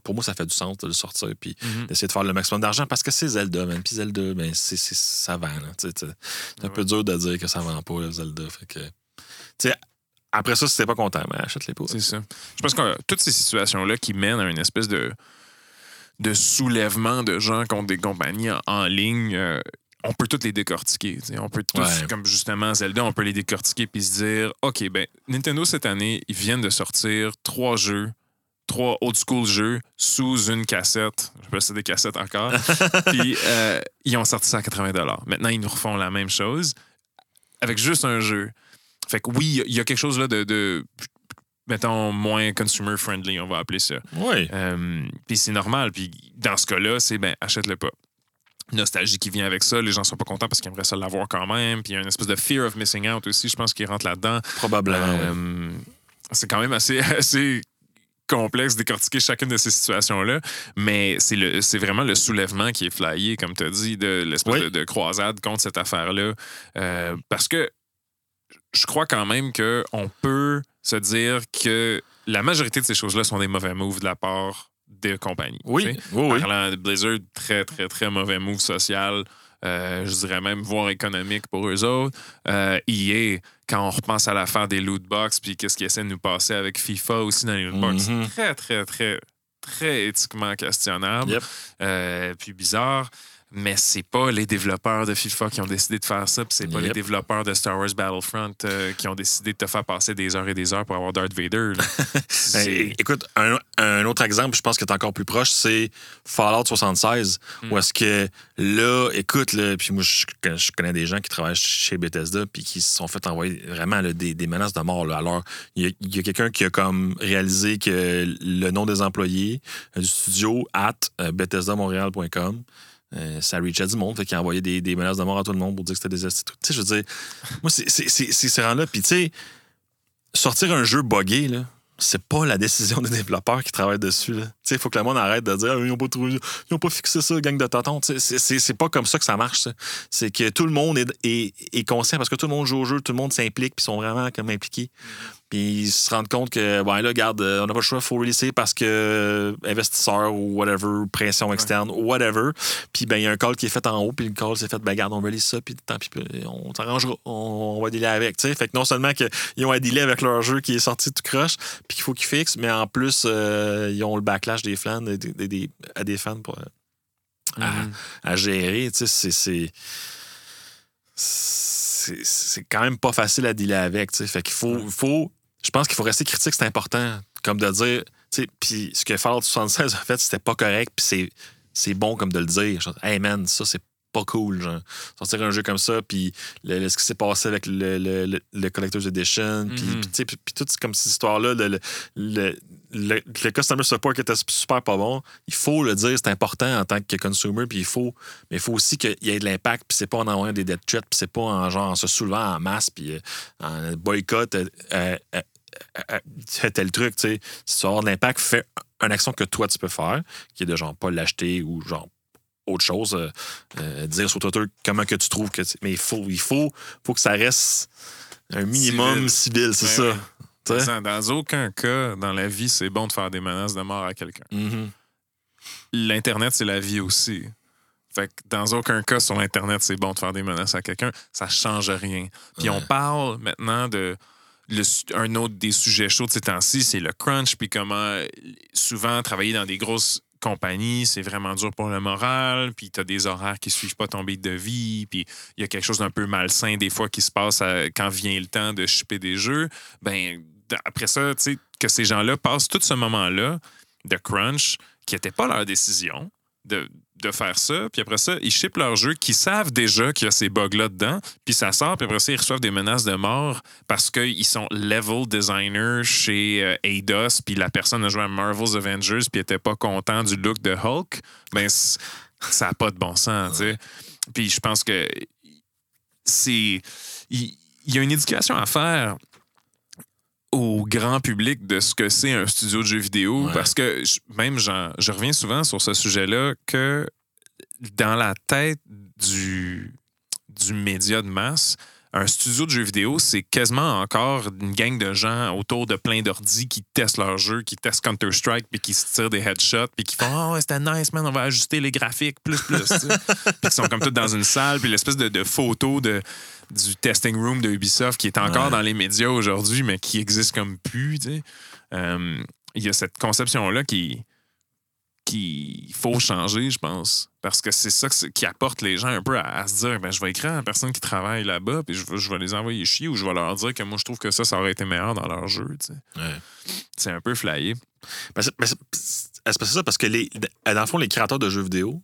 pour moi, ça fait du sens de le sortir puis Mhm. d'essayer de faire le maximum d'argent parce que c'est Zelda, man. Puis Zelda, ben, c'est c'est- ça vend. C'est un Ouais. peu dur de dire que ça vend pas, là, Zelda. Fait que. Sais, après ça, si t'es pas content, ben, achète-les pas. C'est ça. Je pense que euh, toutes ces situations-là qui mènent à une espèce de, de soulèvement de gens contre des compagnies en, en ligne, euh, on peut toutes les décortiquer. On peut tous, Ouais. comme justement Zelda, on peut les décortiquer puis se dire OK, ben Nintendo cette année, ils viennent de sortir trois jeux, trois old school jeux sous une cassette. Je sais pas si c'est des cassettes encore. puis euh, ils ont sorti ça à 80 Maintenant, ils nous refont la même chose avec juste un jeu. Fait que oui, il y a quelque chose là de, de mettons, moins consumer friendly, on va appeler ça. Oui. Euh, puis c'est normal. Puis dans ce cas-là, c'est ben, achète-le pas. Nostalgie qui vient avec ça, les gens sont pas contents parce qu'ils aimeraient ça l'avoir quand même. Puis il y a une espèce de fear of missing out aussi, je pense, qui rentre là-dedans. Probablement. oui. Euh, c'est quand même assez, assez complexe de décortiquer chacune de ces situations-là, mais c'est vraiment le soulèvement qui est flyé, comme tu as dit, de l'espèce Oui. de, de croisade contre cette affaire-là. Euh, parce que je crois quand même qu'on peut se dire que la majorité de ces choses-là sont des mauvais moves de la part des compagnies. Oui, tu sais. oui, oui. Parlant de Blizzard, très, très, très mauvais move social. euh, je dirais même voire économique pour eux autres. Euh, EA, quand on repense à l'affaire des loot box, puis qu'est-ce qu'ils essaient de nous passer avec FIFA aussi dans les loot box, Mhm. très, très, très, très éthiquement questionnable. Yep. Euh, puis bizarre. Mais c'est pas les développeurs de FIFA qui ont décidé de faire ça, puis c'est pas les développeurs de Star Wars Battlefront euh, qui ont décidé de te faire passer des heures et des heures pour avoir Darth Vader. Ben, écoute, un, un autre exemple, je pense que est encore plus proche, c'est Fallout 76. Mm. Où est-ce que là, écoute, là, puis moi, je, je connais des gens qui travaillent chez Bethesda puis qui se sont fait envoyer vraiment là, des, des menaces de mort. Là. Alors, il y a, a quelqu'un qui a comme réalisé que le nom des employés euh, du studio at euh, BethesdaMontréal.com euh, ça reachait du monde, fait qu'il a envoyé des, menaces de mort à tout le monde pour dire que c'était des astuces. Tu sais, je veux dire, moi, c'est c'est- c'est- c'est ce rang-là. Puis, tu sais, sortir un jeu buggé, là, c'est pas la décision des développeurs qui travaillent dessus. il faut que le monde arrête de dire Ah, ils n'ont pas, trouvé- ils ont pas fixé ça, gang de sais, C'est pas comme ça que ça marche. C'est que tout le monde est, est- est conscient parce que tout le monde joue au jeu, tout le monde s'implique, puis sont vraiment comme impliqués. Puis ils se rendent compte que, ben là, regarde, euh, on n'a pas le choix, il faut releaser parce que euh, investisseur ou whatever, pression externe, whatever. Puis ben, il y a un call qui est fait en haut, puis le call s'est fait, ben, regarde, on release ça, puis tant pis, on s'arrangera, on, va dealer avec. sais Fait que non seulement qu'ils ont un délai avec leur jeu qui est sorti tout croche, puis qu'il faut qu'ils fixent, mais en plus, euh, ils ont le backlash des fans, des, des, à des fans pour, à, mm-hmm. à, gérer. C'est c'est quand même pas facile à dealer avec. Fait qu'il faut, faut. Je pense qu'il faut rester critique, c'est important. Comme de dire. Puis ce que Fallout 76 a fait, c'était pas correct, puis c'est bon comme de le dire. Hey man, ça c'est pas cool. Genre. Sortir un jeu comme ça, puis ce qui s'est passé avec le, le, le, Collector's Edition, puis mm-hmm. puis toute comme cette histoire-là, le, le, customer support qui était super pas bon, il faut le dire, c'est important en tant que consumer, puis il faut, mais il faut aussi qu'il y ait de l'impact, puis c'est pas en envoyant des dead threats, puis c'est pas en genre en se soulevant en masse, puis euh, en boycott euh, euh, tel truc, tu sais. Si tu veux avoir de l'impact, fais une action que toi tu peux faire, qui est de genre pas l'acheter ou genre autre chose, dire sur Twitter comment que tu trouves que. Mais il faut, il faut, faut que ça reste un minimum civil, c'est ça. Dans aucun cas dans la vie, c'est bon de faire des menaces de mort à quelqu'un. Mm-hmm. L'Internet, c'est la vie aussi. Fait que dans aucun cas sur l'Internet, c'est bon de faire des menaces à quelqu'un. Ça change rien. Puis on parle maintenant de. un autre des sujets chauds de ces temps-ci, c'est le crunch, puis comment souvent travailler dans des grosses compagnie, c'est vraiment dur pour le moral, puis tu as des horaires qui suivent pas ton beat de vie, puis il y a quelque chose d'un peu malsain des fois qui se passe quand vient le temps de shipper des jeux. Ben après ça, que ces gens-là passent tout ce moment-là de crunch qui n'était pas leur décision de, de faire ça. Puis après ça, ils shippent leur jeu qui savent déjà qu'il y a ces bugs-là dedans. Puis ça sort. Puis après ça, ils reçoivent des menaces de mort parce qu'ils sont level designers chez euh, Eidos. Puis la personne a joué à Marvel's Avengers. Puis n'était pas content du look de Hulk. Ben, ça n'a pas de bon sens, tu sais. Puis je pense que c'est. Il y a une éducation à faire au grand public de ce que c'est un studio de jeux vidéo parce que même je reviens souvent sur ce sujet-là que dans la tête du, du média de masse, un studio de jeux vidéo, c'est quasiment encore une gang de gens autour de plein d'ordis qui testent leur jeu, qui testent Counter-Strike, puis qui se tirent des headshots, puis qui font Oh, c'était nice, man, on va ajuster les graphiques, plus, plus. puis qui sont comme tous dans une salle, puis l'espèce de, de photo de du testing room de Ubisoft qui est encore dans les médias aujourd'hui, mais qui existe comme plus. Euh, il y a cette conception-là qui qu'il faut changer, je pense. Parce que c'est ça qui apporte les gens un peu à, se dire ben, je vais écrire à la personne qui travaille là-bas, puis je, vais les envoyer chier ou je vais leur dire que moi, je trouve que ça, ça aurait été meilleur dans leur jeu. C'est un peu flyé. c'est ça, parce que les, dans le fond, les créateurs de jeux vidéo,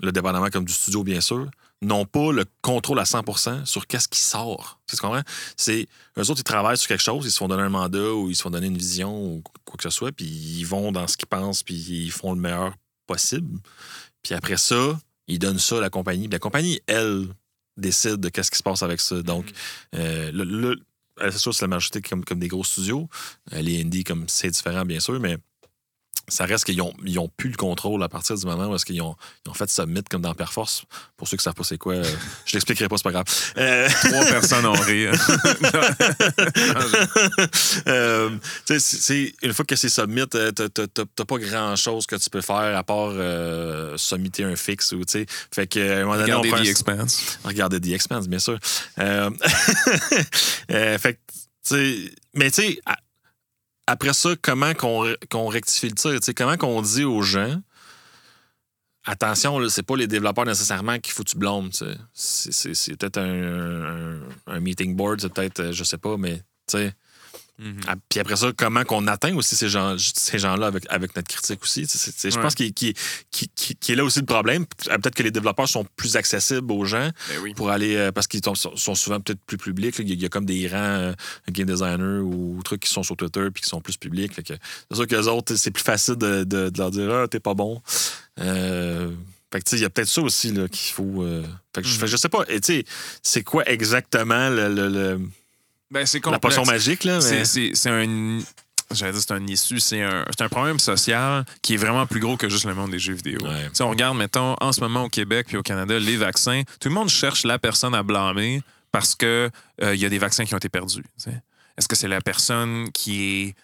le dépendamment comme du studio, bien sûr, n'ont pas le contrôle à 100% sur qu'est-ce qui sort. Tu comprends? C'est, eux autres, ils travaillent sur quelque chose, ils se font donner un mandat ou ils se font donner une vision ou quoi que ce soit, puis ils vont dans ce qu'ils pensent, puis ils font le meilleur possible. Puis après ça, ils donnent ça à la compagnie. la compagnie, elle, décide de qu'est-ce qui se passe avec ça. Donc, mm-hmm. euh, le, c'est sûr, c'est la majorité comme, comme des gros studios. Euh, les indies, comme c'est différent, bien sûr, mais ça reste qu'ils ont, ils ont plus le contrôle à partir du moment où est-ce qu'ils ont, ils ont fait submit comme dans Perforce. Pour ceux qui savent pas c'est quoi, euh, je l'expliquerai pas, c'est pas grave. Euh, Trois personnes ont ri. Euh, c'est, une fois que c'est submit, euh, t'as pas grand-chose que tu peux faire à part euh, submitter un fixe. Ou, fait que, un moment donné, Regardez The Expanse. Regardez The Expanse, bien sûr. fait que, mais tu sais, après ça, comment qu'on rectifie le tir? comment qu'on dit aux gens attention, c'est pas les développeurs nécessairement qu'il faut que tu. C'est peut-être un, un, meeting board, c'est peut-être, euh, je sais pas, mais tu sais, Mhm. Ah, puis après ça, comment qu'on atteint aussi ces gens-là ces gens avec, avec notre critique aussi. je pense qu'il qui, qui, est là aussi le problème. Ah, peut-être que les développeurs sont plus accessibles aux gens ben pour aller. Euh, parce qu'ils sont souvent peut-être plus publics. Il y, a comme des rangs euh, game designers ou trucs qui sont sur Twitter puis qui sont plus publics. C'est sûr que les autres, c'est plus facile de, leur dire Ah, t'es pas bon. Euh, il y a peut-être ça aussi qu'il faut. fait je, mhm. je, sais pas. C'est quoi exactement le ben, c'est La potion magique, là. C'est un. J'allais dire c'est un issue, c'est un, un, problème social qui est vraiment plus gros que juste le monde des jeux vidéo. Si on regarde, mettons, en ce moment au Québec puis au Canada, les vaccins, tout le monde cherche la personne à blâmer parce qu'il euh, il y a des vaccins qui ont été perdus. Est-ce que c'est la personne qui est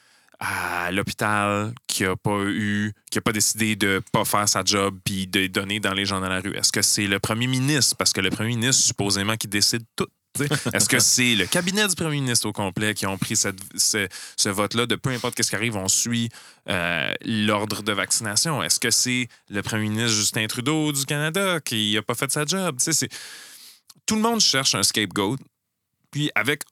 à l'hôpital qui a pas eu, qui a pas décidé de pas faire sa job puis de donner dans les gens dans la rue? Est-ce que c'est le premier ministre? Parce que le premier ministre, supposément, qui décide tout. Est-ce que c'est le cabinet du premier ministre au complet qui ont pris cette, ce, ce vote-là de peu importe ce qui arrive, on suit euh, l'ordre de vaccination? Est-ce que c'est le premier ministre Justin Trudeau du Canada qui n'a pas fait sa job? C'est- Tout le monde cherche un scapegoat. Puis avec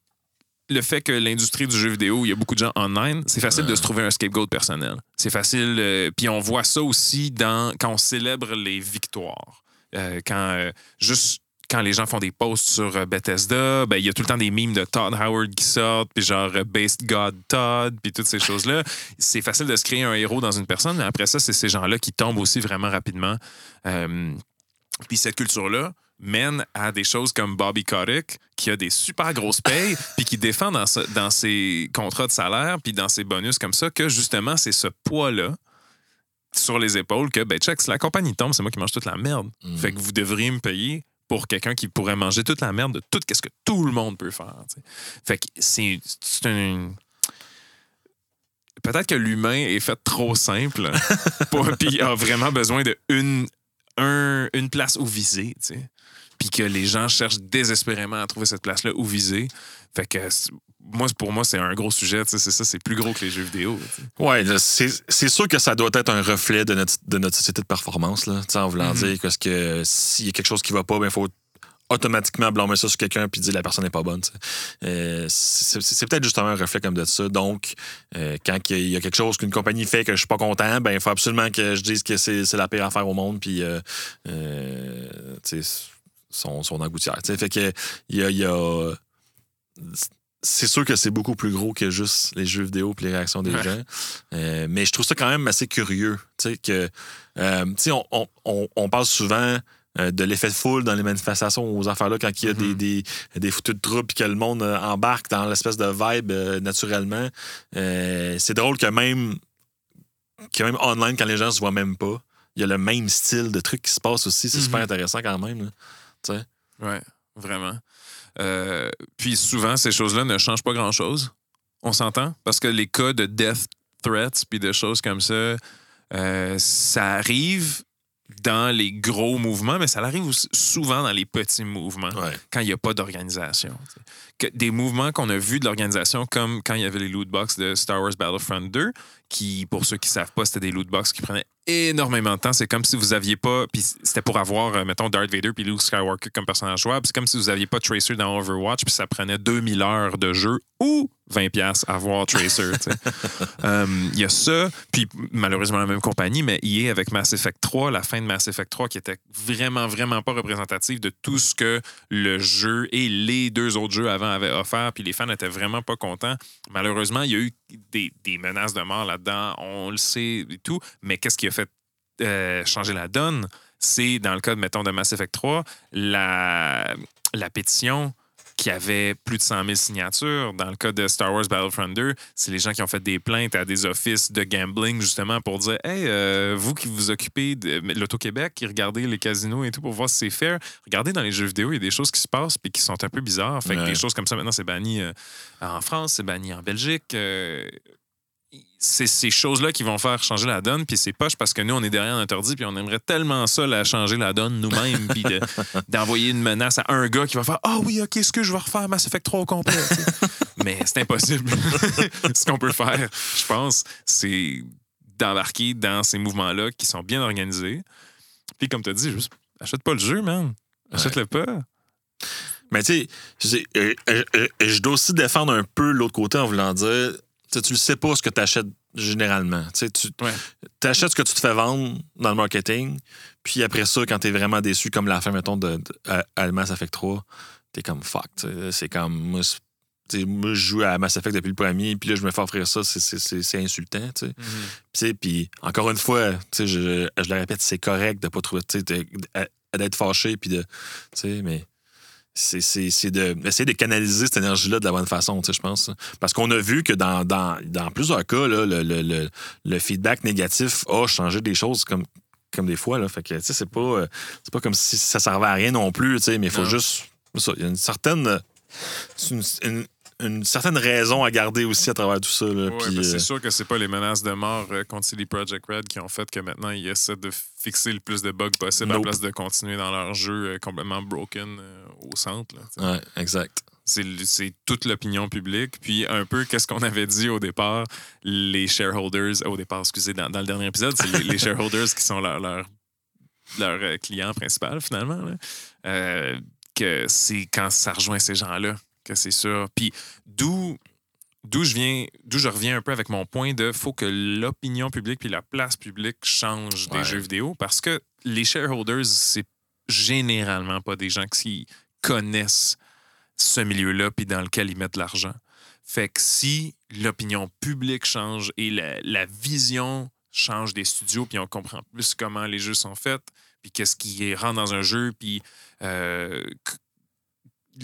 le fait que l'industrie du jeu vidéo, il y a beaucoup de gens online, c'est facile de se trouver un scapegoat personnel. C'est facile. euh, puis on voit ça aussi dans, quand on célèbre les victoires. Euh, quand euh, juste quand les gens font des posts sur euh, Bethesda, ben, il y a tout le temps des memes de Todd Howard qui sortent, puis genre euh, Based God Todd, puis toutes ces choses-là. C'est facile de se créer un héros dans une personne, mais après ça, c'est ces gens-là qui tombent aussi vraiment rapidement. Euh, puis cette culture-là mène à des choses comme Bobby Kotick, qui a des super grosses payes, puis qui défend dans, ce- dans ses contrats de salaire, puis dans ses bonus comme ça, que justement, c'est ce poids-là sur les épaules que, ben, check, si la compagnie tombe, c'est moi qui mange toute la merde. Fait que vous devriez me payer pour quelqu'un qui pourrait manger toute la merde de tout ce que tout le monde peut faire. Fait que c'est un. Peut-être que l'humain est fait trop simple, puis a vraiment besoin de une, un- une place où viser. Puis que les gens cherchent désespérément à trouver cette place-là où viser. Fait que moi, pour moi, c'est un gros sujet, c'est ça, c'est plus gros que les jeux vidéo. là, c'est sûr que ça doit être un reflet de notre, de notre société de performance, là. En voulant Mhm. dire que, ce que s'il y a quelque chose qui va pas, il faut automatiquement blâmer ça sur quelqu'un puis dire la personne n'est pas bonne. Euh, c'est peut-être justement un reflet comme de ça. Donc, euh, quand il y a quelque chose qu'une compagnie fait que je suis pas content, ben il faut absolument que je dise que c'est la pire affaire au monde puis euh, son, son. Fait que il y a, il y a- c'est sûr que c'est beaucoup plus gros que juste les jeux vidéo et les réactions des Ouais. gens. Euh, mais je trouve ça quand même assez curieux. Que, euh, on, on- on- on parle souvent euh, de l'effet de foule dans les manifestations aux affaires-là, quand il y a des, Mhm. des, des foutus de troupes et que le monde embarque dans l'espèce de vibe euh, naturellement. Euh, c'est drôle que même, que même online, quand les gens se voient même pas, il y a le même style de truc qui se passe aussi. C'est super Mhm. intéressant quand même. là. Sais. Ouais, vraiment. Euh, puis souvent, ces choses-là ne changent pas grand-chose. On s'entend? Parce que les cas de death threats puis de choses comme ça, euh, ça arrive dans les gros mouvements, mais ça arrive souvent dans les petits mouvements Ouais. quand il n'y a pas d'organisation. des mouvements qu'on a vus de l'organisation, comme quand il y avait les loot box de Star Wars Battlefront 2, qui, pour ceux qui ne savent pas, c'était des loot box qui prenaient énormément de temps. C'est comme si vous aviez pas. Puis c'était pour avoir, euh, mettons, Darth Vader puis Luke Skywalker comme personnage jouable. C'est comme si vous n'aviez pas Tracer dans Overwatch, puis ça prenait 2000 heures de jeu ou 20$ piastres à voir Tracer. Euh, Il y a ça, puis malheureusement la même compagnie, mais EA avec Mass Effect 3, la fin de Mass Effect 3 qui était vraiment, vraiment pas représentative de tout ce que le jeu et les deux autres jeux avant avaient offert, puis les fans n'étaient vraiment pas contents. Malheureusement, il y a eu des, menaces de mort là-dedans, on le sait et tout, mais qu'est-ce qui a fait euh, changer la donne? C'est, dans le cas, mettons, de Mass Effect 3, la, la pétition qui avait plus de 100 000 signatures. Dans le cas de Star Wars Battlefront 2, c'est les gens qui ont fait des plaintes à des offices de gambling, justement, pour dire Hey, euh, vous qui vous occupez de l'Auto-Québec, qui regardez les casinos et tout pour voir si c'est fair, regardez dans les jeux vidéo, il y a des choses qui se passent puis qui sont un peu bizarres. Fait que Ouais. des choses comme ça, maintenant, c'est banni euh, en France, c'est banni en Belgique. euh, c'est ces choses-là qui vont faire changer la donne, puis c'est poche parce que nous, on est derrière notre ordi, puis on aimerait tellement ça, la changer la donne nous-mêmes, puis de- d'envoyer une menace à un gars qui va faire Ah oui, OK, est-ce que je vais refaire Mass Effect 3 au complet? Mais c'est impossible. Ce qu'on peut faire, je pense, c'est d'embarquer dans ces mouvements-là qui sont bien organisés. Puis comme tu as dit, juste achète pas le jeu, man. Achète-le pas. Mais tu sais, euh, euh, euh, je dois aussi défendre un peu l'autre côté en voulant dire, tu sais, tu le sais pas ce que tu achètes généralement. Tu sais, tu Ouais. achètes ce que tu te fais vendre dans le marketing, puis après ça, quand tu es vraiment déçu, comme la fin, mettons, de, de à Mass Effect 3, tu es comme fuck. C'est comme. Moi, moi, je joue à Mass Effect depuis le premier, puis là, je me fais offrir ça, c'est- insultant. sais. Puis, encore une fois, je, je le répète, c'est correct de pas trouver, d'être fâché, puis de. mais c'est c'est- c'est de de canaliser cette énergie-là de la bonne façon, tu sais, je pense. Parce qu'on a vu que dans, dans, dans plusieurs cas, là, le, le, le, le feedback négatif a changé des choses comme, comme des fois. Là. Fait que, tu sais, c'est pas, euh, c'est pas comme si ça servait à rien non plus, tu sais, mais il faut Non. juste. c'est Il y a une certaine. c'est Une, une- une certaine raison à garder aussi à travers tout ça. Ouais, ben, euh, c'est sûr que c'est pas les menaces de mort euh, contre CD Projekt Red qui ont fait que maintenant ils essaient de fixer le plus de bugs possible à Nope. la place de continuer dans leur jeu euh, complètement broken euh, au centre. là, ouais, exact. C'est toute l'opinion publique. Puis un peu, qu'est-ce qu'on avait dit au départ, les shareholders, au départ, excusez, dans, dans le dernier épisode, c'est les, les shareholders qui sont leur, leur, leur, euh, client principal finalement. là. Euh, que c'est quand ça rejoint ces gens-là que c'est sûr. Puis d'où d'où je viens, d'où je reviens un peu avec mon point de faut que l'opinion publique puis la place publique change des Ouais. jeux vidéo parce que les shareholders, c'est généralement pas des gens qui connaissent ce milieu-là puis dans lequel ils mettent de l'argent. Fait que si l'opinion publique change et la, la vision change des studios puis on comprend plus comment les jeux sont faits puis qu'est-ce qui rentre dans un jeu puis euh,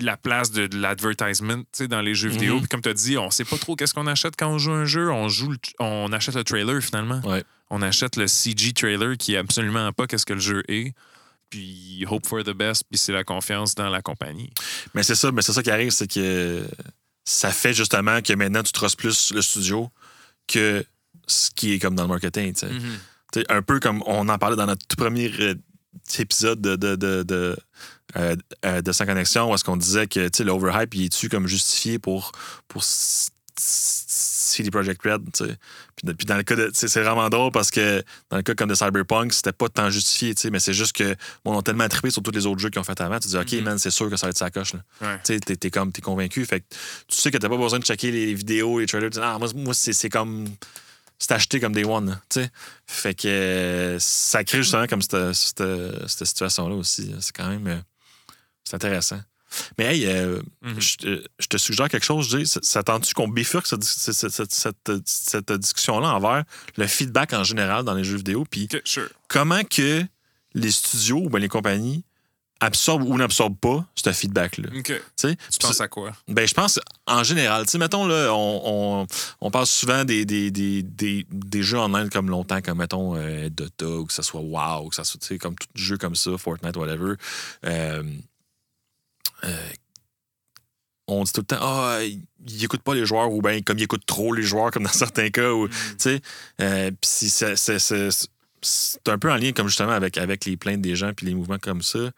la place de, de l'advertisement dans les jeux vidéo. Mhm. Puis comme tu as dit, on sait pas trop qu'est-ce qu'on achète quand on joue un jeu. On, joue le- on achète le trailer finalement. Ouais. On achète le CG trailer qui est absolument pas qu'est-ce que le jeu est. Puis hope for the best, puis c'est la confiance dans la compagnie. Mais c'est ça, mais c'est ça qui arrive, c'est que ça fait justement que maintenant tu trosses plus le studio que ce qui est comme dans le marketing. sais, un peu comme on en parlait dans notre tout premier euh, épisode de, de, de, de, euh, euh, de Sans Connexion, où est-ce qu'on disait que l'overhype, il est-tu comme justifié pour, pour CD Projekt Red? Puis, puis dans le cas de. C'est vraiment drôle parce que dans le cas comme de Cyberpunk, c'était pas tant justifié, mais c'est juste que bon, on a tellement trippé sur tous les autres jeux qu'ils ont fait avant. Tu dis, OK, Mhm. man, c'est sûr que ça va être sa coche. Ouais. Tu t'es comme, t'es convaincu. Fait que tu sais que t'as pas besoin de checker les vidéos, les trailers. Ah, moi, moi c'est, comme. C'est acheté comme des one. sais. Fait que euh, ça crée justement comme cette, cette, cette situation-là aussi. C'est quand même. C'est intéressant. Mais hey, euh, Mhm. je, te- je te suggère quelque chose, Jay. Ça- Ça tente-tu qu'on bifurque cette, cette, cette, discussion-là envers le feedback en général dans les jeux vidéo? Puis sure. comment que les studios ou ben, les compagnies absorbent ou n'absorbent pas ce feedback-là? Tu? Tu penses à quoi? Ben, je pense, en général, tu sais, mettons, là, on, on, on parle souvent des, des, des, des, des jeux en Inde comme longtemps, comme, mettons, euh, Dota, ou que ce soit WoW, ou que ce soit, tu comme tout jeu comme ça, Fortnite, whatever. Euh, on dit tout le temps, ah, ils n'écoutent pas les joueurs, ou bien comme ils écoutent trop les joueurs, comme dans certains cas, ou, tu sais. Euh, Puis si c'est- un peu en lien, comme justement, avec, avec les plaintes des gens puis les mouvements comme ça.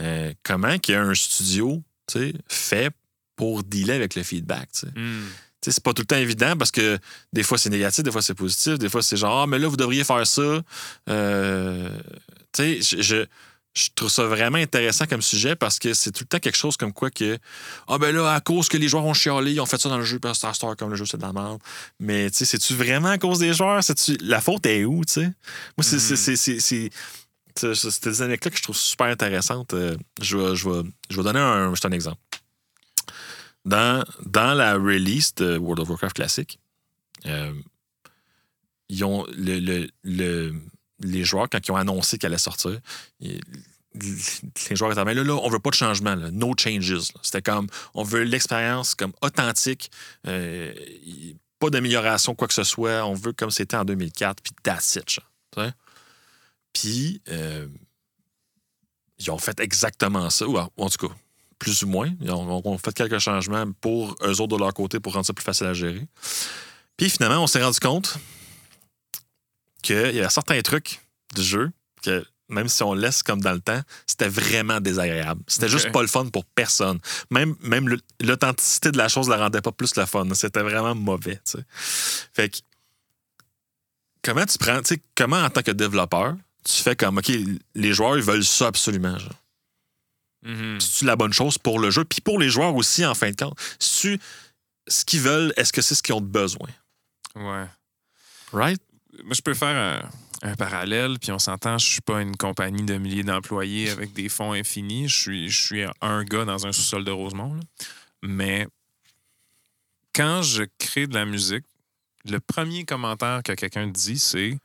Euh, comment qu'il y a un studio, tu sais, fait pour dealer avec le feedback, tu sais. Hmm. Tu sais, c'est pas tout le temps évident parce que des fois c'est négatif, des fois c'est positif, des fois c'est genre, ah, mais là, vous devriez faire ça. Euh, tu sais, je, je, je trouve ça vraiment intéressant comme sujet parce que c'est tout le temps quelque chose comme quoi que, ah, ben là, à cause que les joueurs ont chialé, ils ont fait ça dans le jeu, puis Star Star, comme le jeu, c'est de la merde. Mais, tu sais, c'est-tu vraiment à cause des joueurs? C'est-tu... La faute est où, tu sais? Moi, c'est. c'est- c'est- c'est- c'est- c'est- c'est- C'est des dynamiques-là que je trouve super intéressantes. Euh, Je vais, je vais, je vais donner un, juste un exemple. Dans, dans la release de World of Warcraft classique, euh, ils ont le, le- le- les joueurs, quand ils ont annoncé qu'elle allait sortir, les joueurs étaient là, là, on veut pas de changement, là, no changes. C'était comme, on veut l'expérience comme authentique, euh, pas d'amélioration, quoi que ce soit, on veut comme c'était en 2004, puis that's it. genre. Puis, euh, ils ont fait exactement ça, ou en tout cas, plus ou moins. Ils ont fait quelques changements pour eux autres de leur côté pour rendre ça plus facile à gérer. Puis finalement, on s'est rendu compte qu'il y avait certains trucs du jeu que même si on laisse comme dans le temps, c'était vraiment désagréable. C'était juste pas le fun pour personne. Même, même l'authenticité de la chose ne la rendait pas plus le fun. C'était vraiment mauvais. tu. Fait que, comment tu prends, tu comment en tant que développeur, tu fais comme, OK, les joueurs, ils veulent ça absolument. genre. Mhm. C'est-tu la bonne chose pour le jeu? Puis pour les joueurs aussi, en fin de compte. C'est-tu ce qu'ils veulent, est-ce que c'est ce qu'ils ont besoin? Ouais. Right? Moi, je peux faire un, parallèle, puis on s'entend, je suis pas une compagnie de milliers d'employés avec des fonds infinis. Je suis, je suis un gars dans un sous-sol de Rosemont. Mais quand je crée de la musique, le premier commentaire que quelqu'un dit, c'est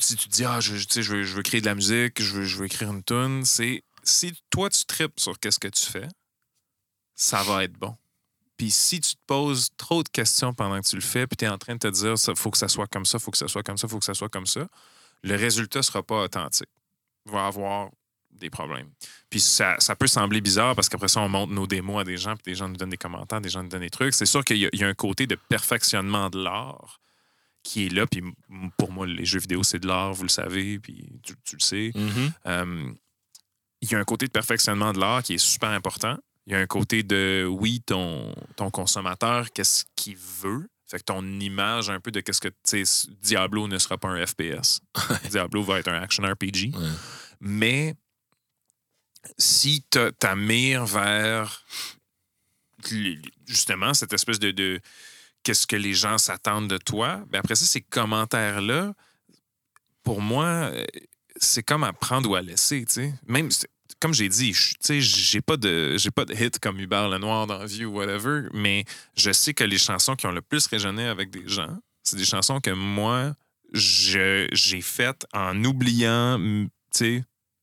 si tu dis ah je, sais, je, veux, je veux créer de la musique, je veux, je veux écrire une tune, c'est si toi tu tripes sur qu'est-ce que tu fais, ça va être bon. Puis si tu te poses trop de questions pendant que tu le fais, puis tu es en train de te dire il faut que ça soit comme ça, faut que ça soit comme ça, faut que ça soit comme ça, le résultat sera pas authentique. Il va avoir des problèmes. Puis ça, ça peut sembler bizarre parce qu'après ça, on montre nos démos à des gens, puis des gens nous donnent des commentaires, des gens nous donnent des trucs. C'est sûr qu'il y, a- il y a un côté de perfectionnement de l'art qui est là. Puis pour moi, les jeux vidéo, c'est de l'art, vous le savez, puis tu, tu le sais. Mhm. Euh, il y a un côté de perfectionnement de l'art qui est super important. Il y a un côté de, oui, ton, ton consommateur, qu'est-ce qu'il veut? Fait que ton image un peu de qu'est-ce que, tu sais, Diablo ne sera pas un FPS. Diablo va être un action RPG. Ouais. Mais si tu t'amires vers justement cette espèce de, de qu'est-ce que les gens s'attendent de toi, ben après ça, ces commentaires-là, pour moi, euh, c'est comme à prendre ou à laisser, tu sais. Même, comme j'ai dit, je- j'ai pas de j'ai pas de hit comme Hubert Lenoir dans View ou whatever, mais je sais que les chansons qui ont le plus résonné avec des gens, c'est des chansons que moi, j'ai faites en oubliant,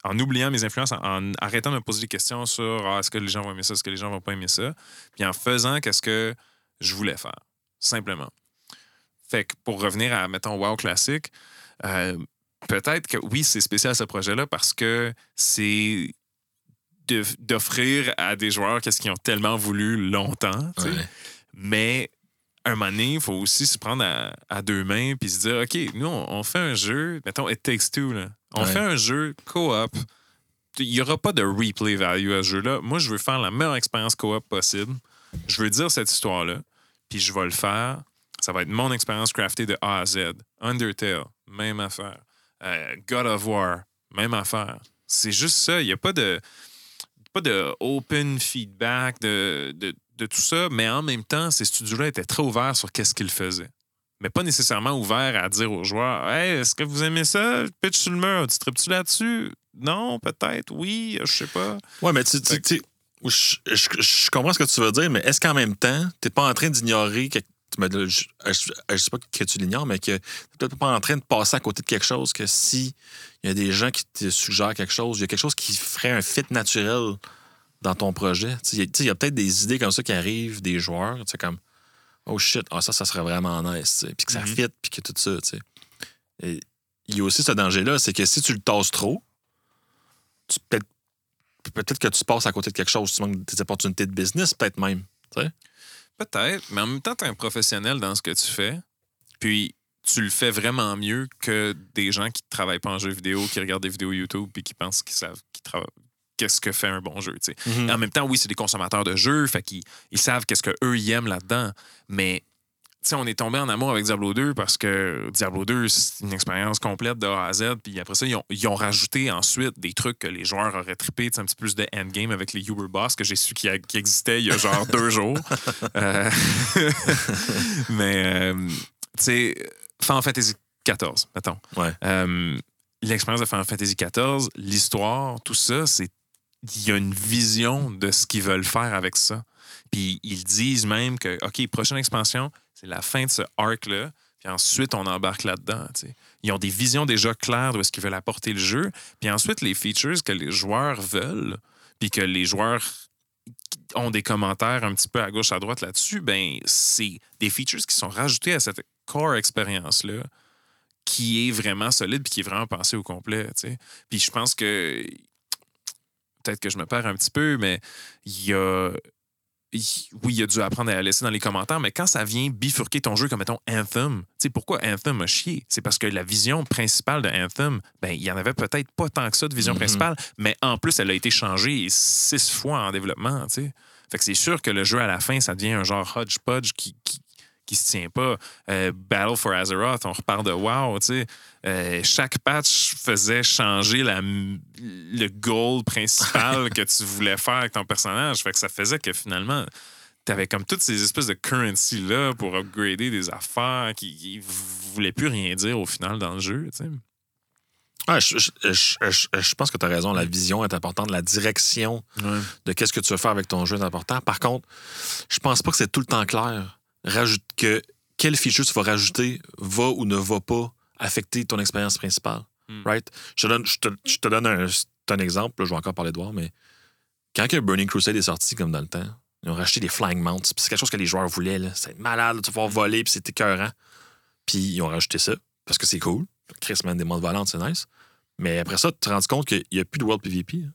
en oubliant mes influences, en, arrêtant de me poser des questions sur ah, est-ce que les gens vont aimer ça, est-ce que les gens vont pas aimer ça, puis en faisant qu'est-ce que je voulais faire, simplement. Fait que pour revenir à, mettons, WoW classique, euh, peut-être que oui, c'est spécial ce projet-là parce que c'est de- d'offrir à des joueurs qu'est-ce qu'ils ont tellement voulu longtemps. Ouais. Mais un moment donné, il faut aussi se prendre à, à deux mains puis se dire OK, nous, on, on fait un jeu, mettons It Takes Two, là. On Ouais. fait un jeu co-op. Il n'y aura pas de replay value à ce jeu-là. Moi, je veux faire la meilleure expérience co-op possible. Je veux dire cette histoire-là, puis je vais le faire. Ça va être mon expérience craftée de A à Z. Undertale, même affaire. Euh, God of War, même affaire. C'est juste ça. Il n'y a pas de pas de open feedback de, de, de tout ça, mais en même temps, ces studios-là étaient très ouverts sur qu'est-ce qu'ils faisaient. Mais pas nécessairement ouverts à dire aux joueurs Hey, est-ce que vous aimez ça? Pitch sur le mur, tu tripes-tu là-dessus? Non, peut-être, oui, je sais pas. Ouais, mais tu, tu- tu- je, je- je comprends ce que tu veux dire, mais est-ce qu'en même temps, tu n'es pas en train d'ignorer que. Mais là, Je ne sais pas que tu l'ignores, mais que tu n'es peut-être pas en train de passer à côté de quelque chose, que si il y a des gens qui te suggèrent quelque chose, il y a quelque chose qui ferait un fit naturel dans ton projet. Il y a- peut-être des idées comme ça qui arrivent, des joueurs, tu sais, comme Oh shit, ah, ça, ça serait vraiment nice, puis que ça Mhm. fit, puis que tout ça. tu sais. Et il y a aussi ce danger-là, c'est que si tu le tasses trop, tu peut-être peut-être que tu passes à côté de quelque chose, tu manques des opportunités de business, peut-être même. Peut-être, mais en même temps, tu es un professionnel dans ce que tu fais. Puis tu le fais vraiment mieux que des gens qui ne travaillent pas en jeu vidéo, qui regardent des vidéos YouTube puis qui pensent qu'ils savent qu'ils travaillent. Qu'est-ce que fait un bon jeu, sais. En même temps, oui, c'est des consommateurs de jeux, fait qu'ils ils savent qu'est-ce qu'eux, ils aiment là-dedans. Mais, tu sais, on est tombé en amour avec Diablo 2 parce que Diablo 2, c'est une expérience complète de A à Z. Puis après ça, ils ont, ils ont rajouté ensuite des trucs que les joueurs auraient trippé, tu sais, un petit peu plus de endgame avec les Uber Boss que j'ai su qu'il existait il y a genre deux jours. Euh, Mais, euh, tu sais, Final Fantasy XIV, mettons. Ouais. Euh, L'expérience de Final Fantasy XIV, l'histoire, tout ça, c'est il y a une vision de ce qu'ils veulent faire avec ça. Puis ils disent même que, OK, prochaine expansion, c'est la fin de ce arc-là. Puis ensuite, on embarque là-dedans. Ils ont des visions déjà claires de est-ce qu'ils veulent apporter le jeu. Puis ensuite, les features que les joueurs veulent, puis que les joueurs ont des commentaires un petit peu à gauche, à droite là-dessus, ben c'est des features qui sont rajoutées à cette core expérience-là qui est vraiment solide puis qui est vraiment pensée au complet. Puis je pense que peut-être que je me perds un petit peu, mais il y a. Oui, il a dû apprendre à la laisser dans les commentaires, mais quand ça vient bifurquer ton jeu comme mettons Anthem, tu sais pourquoi Anthem a chié? C'est parce que la vision principale de Anthem, ben, il y en avait peut-être pas tant que ça de vision Mhm. principale, mais en plus, elle a été changée six fois en développement, tu sais. Fait que c'est sûr que le jeu à la fin, ça devient un genre hodgepodge qui, qui, qui se tient pas. Euh, Battle for Azeroth, on repart de WoW, tu sais. Euh, chaque patch faisait changer la, le goal principal que tu voulais faire avec ton personnage. Fait que ça faisait que finalement, tu avais comme toutes ces espèces de currency-là pour upgrader des affaires qui, qui voulaient plus rien dire au final dans le jeu, tu sais. Ah, je, je- je- je- pense que tu as raison. La vision est importante. La direction de qu'est-ce que tu veux faire avec ton jeu est important. Par contre, je pense pas que c'est tout le temps clair. Rajoute que quel feature tu vas rajouter va ou ne va pas affecter ton expérience principale. Hmm. Right? Je te donne, je te, je te donne un, un exemple. là, je vais encore parler de voir, mais quand que Burning Crusade est sorti, comme dans le temps, ils ont racheté des flying mounts. C'est quelque chose que les joueurs voulaient. là. C'est malade. tu vas pouvoir voler, puis c'est écœurant. Puis ils ont rajouté ça parce que c'est cool. Chris, man, des mondes volantes, c'est nice. Mais après ça, tu te rends compte qu'il n'y a plus de World PvP. hein.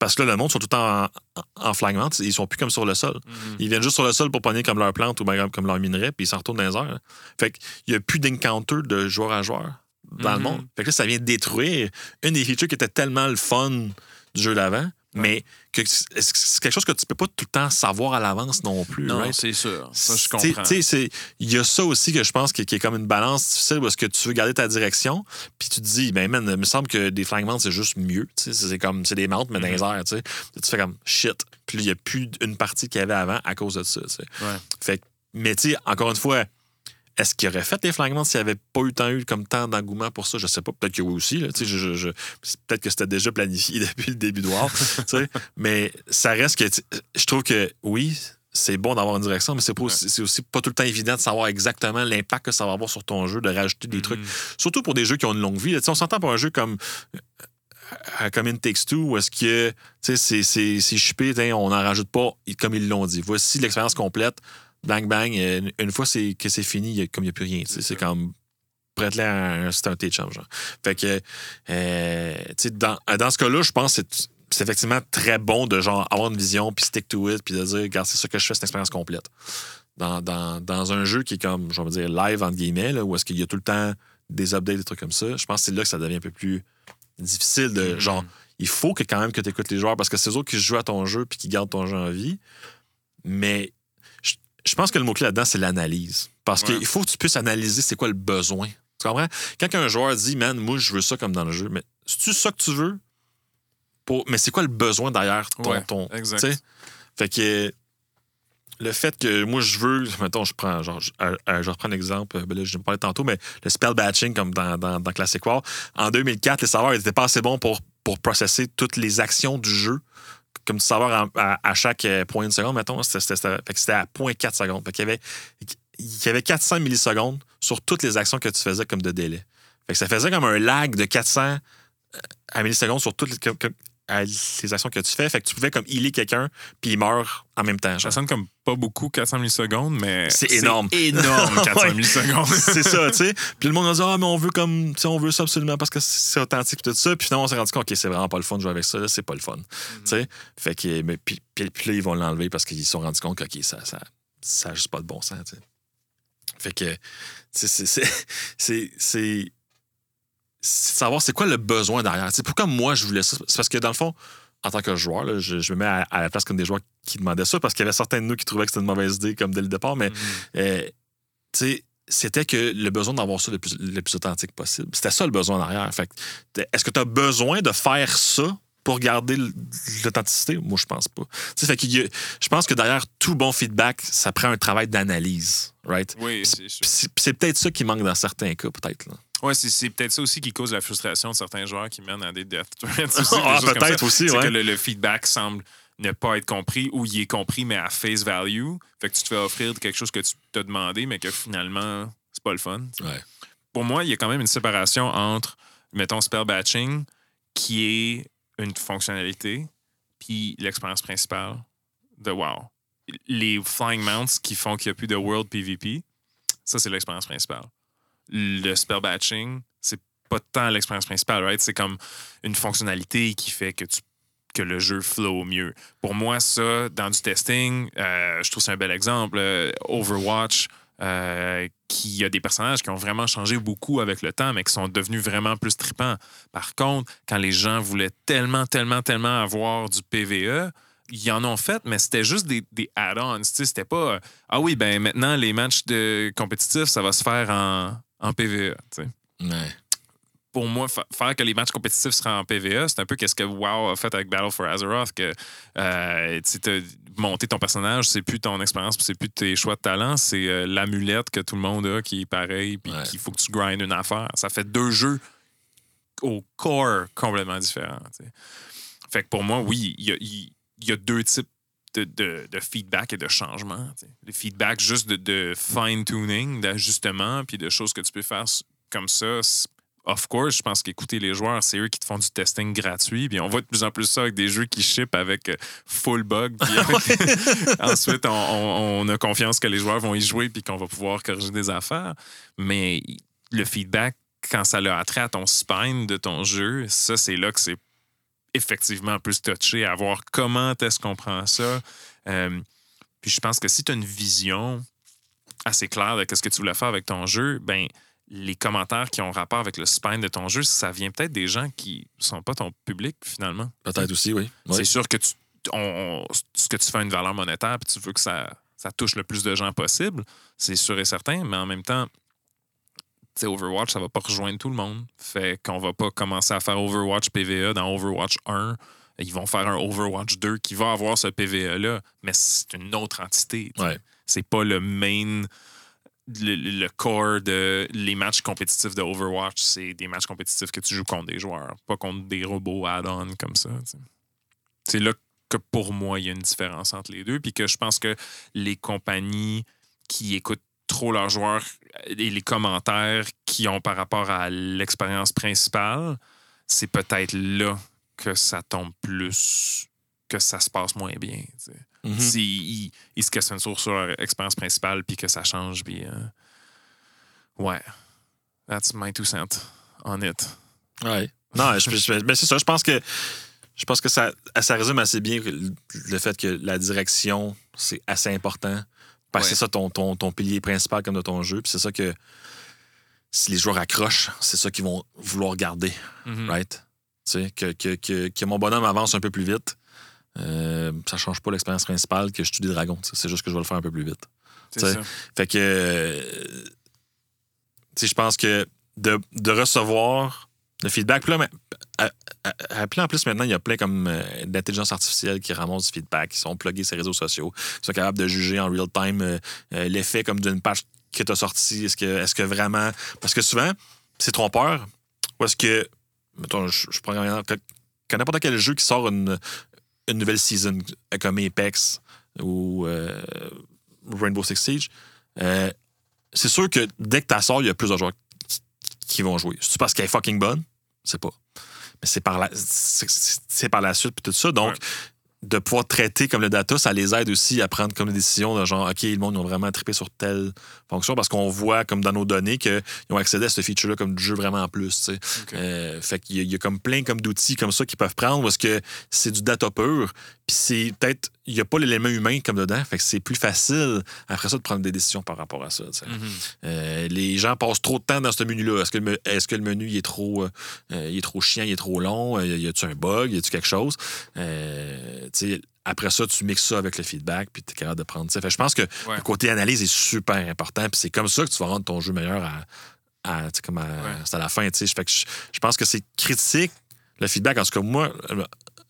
Parce que là, le monde sont tout le temps en, en flagment. Ils sont plus comme sur le sol. Mhm. Ils viennent juste sur le sol pour pogner comme leur plante ou comme leur minerai, puis ils s'en retournent dans les airs. hein. Fait qu'il n'y a plus d'encounter de joueur à joueur dans le Mhm. monde. Fait que là, ça vient détruire une des features qui était tellement le fun du jeu d'avant, mais que c'est quelque chose que tu peux pas tout le temps savoir à l'avance non plus. Non, right? c'est sûr. Ça, je comprends. Il y a ça aussi que je pense qui, est comme une balance difficile parce que tu veux garder ta direction, puis tu te dis, ben man, il me semble que des mounts, c'est juste mieux. C'est comme c'est des mounts, mais dans les airs. t'sais. Tu fais comme shit. Puis il n'y a plus une partie qu'il y avait avant à cause de ça. Ouais. Fait mais tu sais, encore une fois, est-ce qu'il aurait fait des flanks mounts s'il n'y avait pas eu tant eu comme tant d'engouement pour ça? Je sais pas. Peut-être que oui aussi. là, t'sais, je- je- je- Peut-être que c'était déjà planifié depuis le début de War. mais ça reste que je trouve que oui, c'est bon d'avoir une direction, mais c'est pas aussi, pas tout le temps évident de savoir exactement l'impact que ça va avoir sur ton jeu, de rajouter des Mhm. trucs. Surtout pour des jeux qui ont une longue vie. là. On s'entend pour un jeu comme. euh, Comme In Takes Two, où est-ce que c'est- t'sais, on n'en rajoute pas comme ils l'ont dit. Voici l'expérience complète, bang bang, euh, une fois que c'est fini, il y a- comme il n'y a plus rien. C'est comme prête-le à un c'est un change. Fait que, euh, dans, dans ce cas-là, je pense que c'est- effectivement très bon de genre avoir une vision, puis stick to it, puis de dire, regarde, c'est ça que je fais, c'est une expérience complète. Dans, dans- dans un jeu qui est comme, je vais dire, live, entre guillemets, là, où est-ce qu'il y a tout le temps des updates, des trucs comme ça, je pense que c'est là que ça devient un peu plus difficile de, Mhm. genre, il faut que quand même que tu écoutes les joueurs, parce que c'est eux qui jouent à ton jeu, puis qui gardent ton jeu en vie. Mais je, pense que le mot-clé là-dedans, c'est l'analyse. Parce Ouais. qu'il faut que tu puisses analyser c'est quoi le besoin. Tu comprends? Quand un joueur dit, man, moi, je veux ça comme dans le jeu, mais c'est-tu ça que tu veux? Pour... Mais c'est quoi le besoin derrière ton. Ouais, ton exact. Fait que le fait que moi, je veux. Mettons, je prends. Genre, je, je reprends l'exemple. euh, Ben là, je me parlais tantôt, mais le spell batching, comme dans, dans, dans Classic War, en 2004, les serveurs n'étaient pas assez bons pour, pour processer toutes les actions du jeu. Comme savoir à, à chaque euh, point de seconde, mettons, c'était à 0.4 secondes. Qu'il y avait, il y avait 400 millisecondes sur toutes les actions que tu faisais comme de délai. Fait que ça faisait comme un lag de 400 euh, à millisecondes sur toutes les, à les actions que tu fais. Fait que tu pouvais comme healer quelqu'un, puis il meurt en même temps. Ça genre. sonne comme pas beaucoup, 400 millisecondes, mais. C'est énorme. énorme, 400 Ouais. millisecondes. c'est ça, tu sais. Puis le monde a dit Ah, mais on veut comme, tu on veut ça absolument parce que c'est authentique, tout ça. Puis finalement, on s'est rendu compte que c'est vraiment pas le fun de jouer avec ça, là, c'est pas le fun. Tu sais. Fait que, mais, puis, puis, puis là, ils vont l'enlever parce qu'ils se sont rendus compte que, OK, ça, ça, ça a juste pas de bon sens, tu sais. Fait que, c'est- c'est. c'est- c'est c'est de savoir c'est quoi le besoin derrière. Sais, pourquoi moi je voulais ça? C'est parce que dans le fond, en tant que joueur, là, je, je me mets à, à la place comme des joueurs qui demandaient ça parce qu'il y avait certains de nous qui trouvaient que c'était une mauvaise idée comme dès le départ, mais Mhm. euh, tu sais, c'était que le besoin d'avoir ça le plus, le plus authentique possible. C'était ça le besoin derrière. Fait est-ce que tu as besoin de faire ça pour garder l'authenticité? Moi, je pense pas. Fait y a- je pense que derrière tout bon feedback, ça prend un travail d'analyse, right? Oui, c'est c'est c'est peut-être ça qui manque dans certains cas, peut-être. Ouais, c'est, c'est peut-être ça aussi qui cause la frustration de certains joueurs qui mènent à des death threats. Ah, peut-être aussi, C'est ouais. que le, le feedback semble ne pas être compris ou il est compris, mais à face value. Fait que tu te fais offrir quelque chose que tu t'as demandé, mais que finalement, c'est pas le fun. Ouais. Pour moi, il y a quand même une séparation entre, mettons, spell batching, qui est une fonctionnalité, puis l'expérience principale de WoW. Les flying mounts qui font qu'il n'y a plus de world PvP, ça, c'est l'expérience principale. Le spell batching, c'est pas tant l'expérience principale, right? C'est comme une fonctionnalité qui fait que tu que le jeu flow mieux. Pour moi, ça, dans du testing, euh, je trouve c'est un bel exemple. Euh, Overwatch, euh, qui a des personnages qui ont vraiment changé beaucoup avec le temps, mais qui sont devenus vraiment plus tripants. Par contre, quand les gens voulaient tellement, tellement, tellement avoir du PVE, ils en ont fait, mais c'était juste des, des add-ons. C'était pas Ah oui, ben maintenant, les matchs de compétitifs, ça va se faire en, en PVE. Ouais. pour moi, fa- faire que les matchs compétitifs seraient en PVE, c'est un peu qu'est-ce que WoW a fait avec Battle for Azeroth, que euh, tu monté ton personnage, c'est plus ton expérience, puis c'est plus tes choix de talent, c'est euh, l'amulette que tout le monde a qui est pareil, puis Ouais. qu'il faut que tu grindes une affaire. Ça fait deux jeux au core complètement différents. Fait que pour moi, oui, y il y a deux types de, de- de feedback et de changement. Le feedback juste de, de fine-tuning, d'ajustement, puis de choses que tu peux faire comme ça. Of course, je pense qu'écouter les joueurs, c'est eux qui te font du testing gratuit. Puis on voit de plus en plus ça avec des jeux qui ship avec euh, full bug. Puis avec- ensuite, on, on- on a confiance que les joueurs vont y jouer puis qu'on va pouvoir corriger des affaires. Mais le feedback quand ça a attrait à ton spine de ton jeu, ça, c'est là que c'est effectivement plus touché à voir comment est-ce qu'on prend ça. Euh, puis je pense que si tu as une vision assez claire de ce que tu voulais faire avec ton jeu, ben les commentaires qui ont rapport avec le spine de ton jeu, ça vient peut-être des gens qui sont pas ton public finalement. Peut-être aussi, oui. Oui. C'est sûr que tu, on- on- ce que tu fais a une valeur monétaire, puis tu veux que ça, ça touche le plus de gens possible, c'est sûr et certain, mais en même temps, Overwatch, ça va pas rejoindre tout le monde. Fait qu'on va pas commencer à faire Overwatch PVE dans Overwatch 1. Ils vont faire un Overwatch 2 qui va avoir ce PVE-là, mais c'est une autre entité. Ouais. C'est pas le main, le, le core de les matchs compétitifs de Overwatch. C'est des matchs compétitifs que tu joues contre des joueurs, pas contre des robots add-on comme ça. C'est là que pour moi, il y a une différence entre les deux. Puis que je pense que les compagnies qui écoutent trop leurs joueurs et les commentaires qu'ils ont par rapport à l'expérience principale, c'est peut-être là que ça tombe plus, que ça se passe moins bien. S'ils ils, se questionnent sur, sur leur expérience principale puis que ça change. Puis, euh, ouais. That's my two cents on it. Ouais. Non, je, je- mais c'est ça. Je pense que je pense que ça, ça résume assez bien le fait que la direction, c'est assez important. Parce que Ouais. c'est ça ton, ton, ton pilier principal comme de ton jeu. Puis c'est ça que si les joueurs accrochent, c'est ça qu'ils vont vouloir garder. Mhm. Right? Tu sais, que, que, que, que mon bonhomme avance un peu plus vite. Euh, ça change pas l'expérience principale que je tue des dragons. C'est juste que je vais le faire un peu plus vite. Ça. Fait que, euh, tu sais, je pense que de, de recevoir le feedback, puis là, mais, à- en plus, maintenant, il y a plein comme euh, d'intelligence artificielle qui ramassent du feedback, qui sont plugués sur les réseaux sociaux, qui sont capables de juger en real time euh, euh, l'effet comme d'une page que tu as sortie. Est-ce que, est que vraiment. Parce que souvent, c'est trompeur. Ou est-ce que. Mettons, je, je prends que, n'importe quel jeu qui sort une, une nouvelle season, comme Apex ou Rainbow Six Siege, c'est sûr que dès que tu sors, il y a plus de joueurs qui vont jouer. C'est parce qu'elle est fucking bonne? C'est pas. Mais c'est par la, c'est, par la suite, puis tout ça. Donc, Ouais. de pouvoir traiter comme le data, ça les aide aussi à prendre comme des décisions de genre, OK, le monde, ils ont vraiment trippé sur telle fonction parce qu'on voit comme dans nos données qu'ils ont accédé à ce feature-là comme du jeu vraiment en plus. tu sais. Ok. Euh, fait qu'il y, y a comme plein comme d'outils comme ça qu'ils peuvent prendre parce que c'est du data pur. Puis c'est peut-être, il n'y a pas l'élément humain comme dedans. Fait que c'est plus facile après ça de prendre des décisions par rapport à ça. Mhm. Euh, les gens passent trop de temps dans ce menu-là. Est-ce que, le me- est-ce que le menu il est, trop, euh, euh, il est trop chiant, il est trop long? Y a-tu un bug? Y a-tu quelque chose? Euh, après ça, tu mixes ça avec le feedback, puis tu es capable de prendre. Fait que je pense que Ouais. le côté analyse est super important, puis c'est comme ça que tu vas rendre ton jeu meilleur à, comme à, Ouais. c'est à la fin. Fait que je, je pense que c'est critique, le feedback. En tout cas, moi,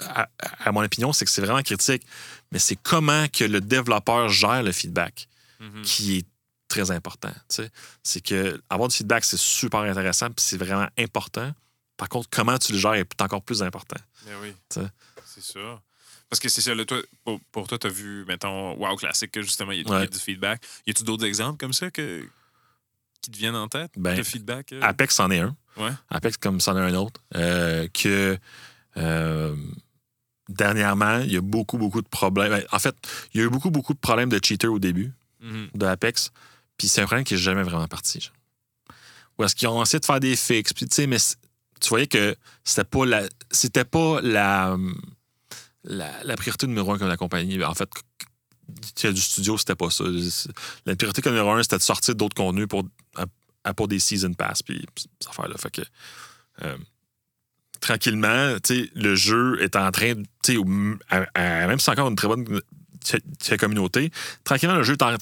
à, à mon opinion, c'est que c'est vraiment critique, mais c'est comment que le développeur gère le feedback Mhm. qui est très important. C'est que avoir du feedback, c'est super intéressant, puis c'est vraiment important. Par contre, comment tu le gères est encore plus important. Ben oui. T'sais. C'est ça. Parce que c'est ça, là, toi, pour, pour toi, tu as vu, mettons, WoW Classic, que justement, il y a, y du feedback. Y a-tu d'autres exemples comme ça que, qui te viennent en tête Ben, de feedback? euh? Apex, c'en est un. Ouais. Apex, comme c'en est un autre. euh, que euh, dernièrement, il y a beaucoup, beaucoup de problèmes. Ben, En fait, il y a eu beaucoup, beaucoup de problèmes de cheaters au début Mhm. de Apex. Puis c'est un problème qui n'est jamais vraiment parti. genre. Ou est-ce qu'ils ont essayé de faire des fixes? Puis tu sais, mais tu voyais que c'était pas la. C'était pas la, la, la priorité numéro un comme la compagnie. En fait, du studio, c'était pas ça. La priorité numéro un, c'était de sortir d'autres contenus pour, pour des season pass. Puis cette affaire-là. Fait que. euh, tranquillement, tu sais, le jeu est en train, tu sais, à- à- même si c'est encore une très bonne communauté, tranquillement, le jeu est en,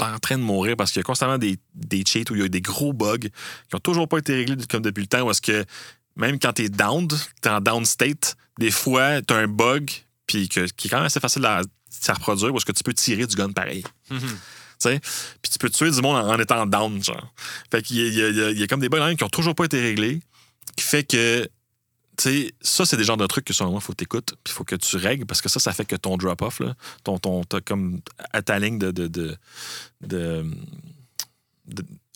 en train de mourir parce qu'il y a constamment des, des cheats où il y a des gros bugs qui n'ont toujours pas été réglés comme depuis le temps. Où est-ce que même quand tu es down, tu es en down state, des fois, tu as un bug puis que- qui est quand même assez facile à, à reproduire parce que tu peux tirer du gun pareil. Mhm. tu sais? Puis tu peux tuer du monde en, en étant down, genre. Fait qu'il y y y a- il y a comme des bugs là, qui ont toujours pas été réglés, qui fait que, sais, ça, c'est des genres de trucs que, selon moi, il faut que tu écoutes, puis il faut que tu règles, parce que ça, ça fait que ton drop-off, là, ton, ton, t'as comme à ta ligne de, de, de, de,